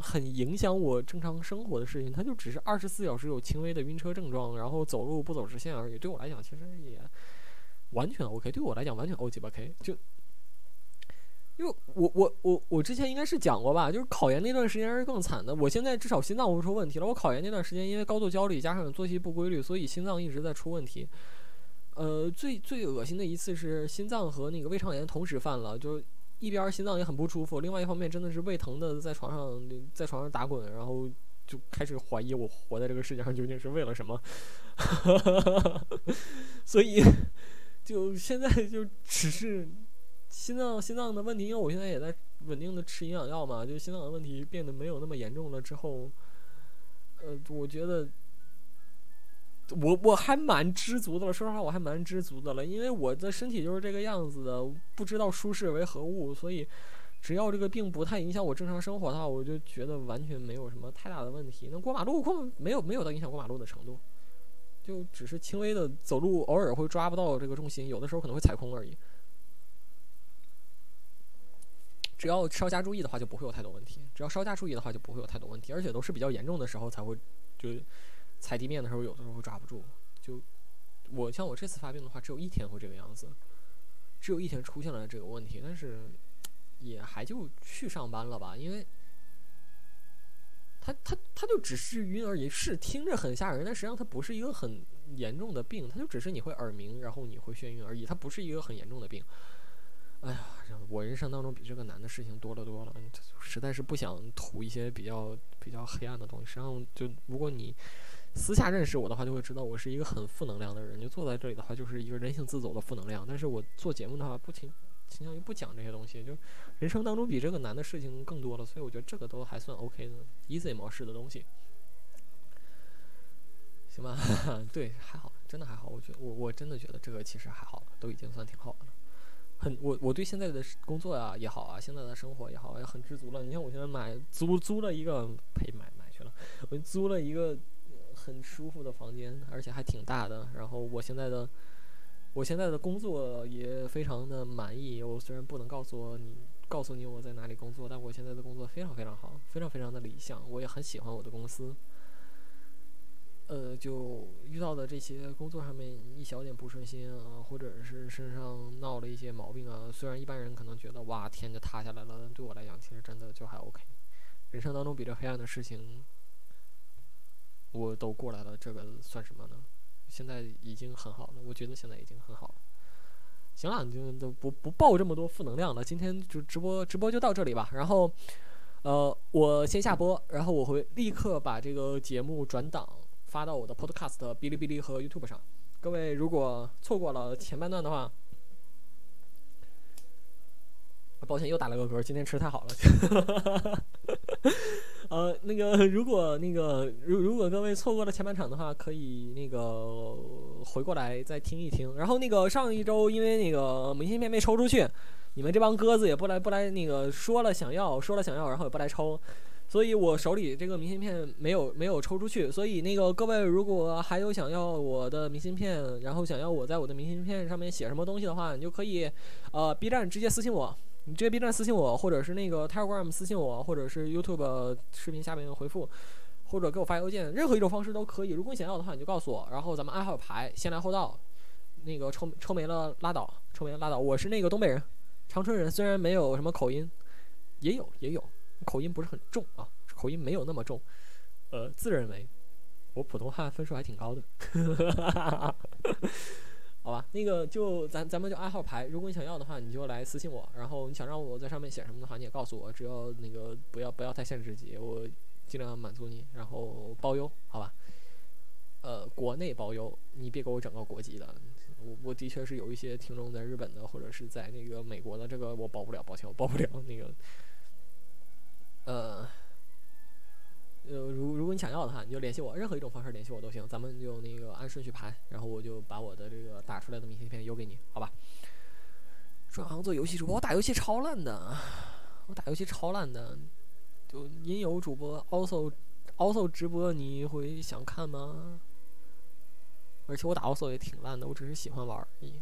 很影响我正常生活的事情，它就只是二十四小时有轻微的晕车症状，然后走路不走直线而已。对我来讲，其实也完全 OK。对我来讲，完全 O 几 K 就。因为我我我我之前应该是讲过吧，就是考研那段时间是更惨的。我现在至少心脏不出问题了。我考研那段时间因为高度焦虑加上作息不规律，所以心脏一直在出问题。呃，最最恶心的一次是心脏和那个胃肠炎同时犯了，就一边心脏也很不舒服，另外一方面真的是胃疼的在床上在床上打滚，然后就开始怀疑我活在这个世界上究竟是为了什么。所以就现在就只是。心脏心脏的问题，因为我现在也在稳定的吃营养药嘛，就心脏的问题变得没有那么严重了之后，呃，我觉得我我还蛮知足的了。说实话，我还蛮知足的了，因为我的身体就是这个样子的，不知道舒适为何物，所以只要这个病不太影响我正常生活的话，我就觉得完全没有什么太大的问题。那过马路过没有没有到影响过马路的程度，就只是轻微的走路偶尔会抓不到这个重心，有的时候可能会踩空而已。只要稍加注意的话，就不会有太多问题。只要稍加注意的话，就不会有太多问题。而且都是比较严重的时候才会，就踩地面的时候，有的时候会抓不住。就我像我这次发病的话，只有一天会这个样子，只有一天出现了这个问题，但是也还就去上班了吧。因为，他他他就只是晕而已，是听着很吓人，但实际上它不是一个很严重的病，它就只是你会耳鸣，然后你会眩晕而已，它不是一个很严重的病。哎呀，我人生当中比这个难的事情多了多了，实在是不想吐一些比较比较黑暗的东西。实际上，就如果你私下认识我的话，就会知道我是一个很负能量的人。就坐在这里的话，就是一个人性自走的负能量。但是我做节目的话，不倾倾向于不讲这些东西。就人生当中比这个难的事情更多了，所以我觉得这个都还算 OK 的，easy 模式的东西，行吧？对，还好，真的还好。我觉得我我真的觉得这个其实还好，都已经算挺好的了。很我我对现在的工作啊也好啊，现在的生活也好，也很知足了。你看我现在买租租了一个，呸，买买去了，我租了一个很舒服的房间，而且还挺大的。然后我现在的我现在的工作也非常的满意。我虽然不能告诉你告诉你我在哪里工作，但我现在的工作非常非常好，非常非常的理想，我也很喜欢我的公司。呃，就遇到的这些工作上面一小点不顺心啊，或者是身上闹了一些毛病啊，虽然一般人可能觉得哇天就塌下来了，但对我来讲其实真的就还 OK。人生当中比这黑暗的事情，我都过来了，这个算什么呢？现在已经很好了，我觉得现在已经很好了。行了，你就都不不报这么多负能量了，今天就直播直播就到这里吧。然后，呃，我先下播，然后我会立刻把这个节目转档。发到我的 Podcast、哔哩哔哩和 YouTube 上。各位如果错过了前半段的话，抱歉又打了个嗝，今天吃太好了。呃，那个如果那个如如果各位错过了前半场的话，可以那个回过来再听一听。然后那个上一周因为那个明信片没抽出去，你们这帮鸽子也不来不来那个说了想要说了想要，然后也不来抽。所以我手里这个明信片没有没有抽出去，所以那个各位如果还有想要我的明信片，然后想要我在我的明信片上面写什么东西的话，你就可以，呃，B 站直接私信我，你直接 B 站私信我，或者是那个 Telegram 私信我，或者是 YouTube 视频下面回复，或者给我发邮件，任何一种方式都可以。如果你想要的话，你就告诉我，然后咱们按号排，先来后到，那个抽抽没了拉倒，抽没了拉倒。我是那个东北人，长春人，虽然没有什么口音，也有也有。口音不是很重啊，口音没有那么重，呃，自认为我普通话分数还挺高的，好吧，那个就咱咱们就按号排，如果你想要的话，你就来私信我，然后你想让我在上面写什么的话，你也告诉我，只要那个不要不要太限制级，我尽量满足你，然后包邮，好吧？呃，国内包邮，你别给我整个国际的，我我的确是有一些听众在日本的或者是在那个美国的，这个我包不了，抱歉，我包不了那个。呃，呃，如如果你想要的话，你就联系我，任何一种方式联系我都行。咱们就那个按顺序排，然后我就把我的这个打出来的明信片邮给你，好吧？转行做游戏主播，我打游戏超烂的，我打游戏超烂的。就音游主播，also also 直播，你会想看吗？而且我打 also 也挺烂的，我只是喜欢玩而已。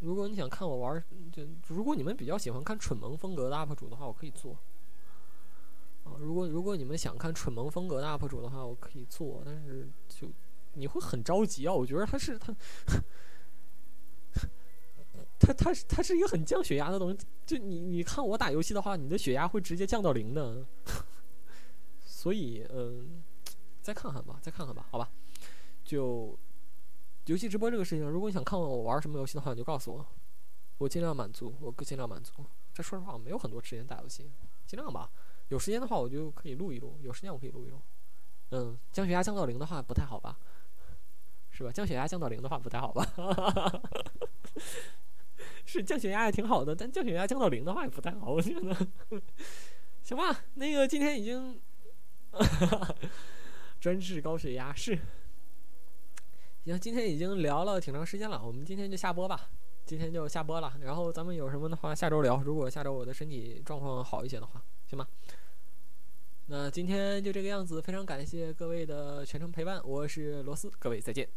如果你想看我玩，就如果你们比较喜欢看蠢萌风格的 UP 主的话，我可以做。啊，如果如果你们想看蠢萌风格的 UP 主的话，我可以做，但是就你会很着急啊！我觉得他是他，他他是他是一个很降血压的东西。就你你看我打游戏的话，你的血压会直接降到零的。所以嗯，再看看吧，再看看吧，好吧？就游戏直播这个事情，如果你想看我玩什么游戏的话，你就告诉我，我尽量满足，我尽量满足。这说实话，我没有很多时间打游戏，尽量吧。有时间的话，我就可以录一录。有时间我可以录一录。嗯，降血压降到零的话不太好吧？是吧？降血压降到零的话不太好吧？是降血压也挺好的，但降血压降到零的话也不太好，我觉得。行吧，那个今天已经 专治高血压是。行，今天已经聊了挺长时间了，我们今天就下播吧。今天就下播了，然后咱们有什么的话下周聊。如果下周我的身体状况好一些的话。行吧，那今天就这个样子，非常感谢各位的全程陪伴，我是罗斯，各位再见。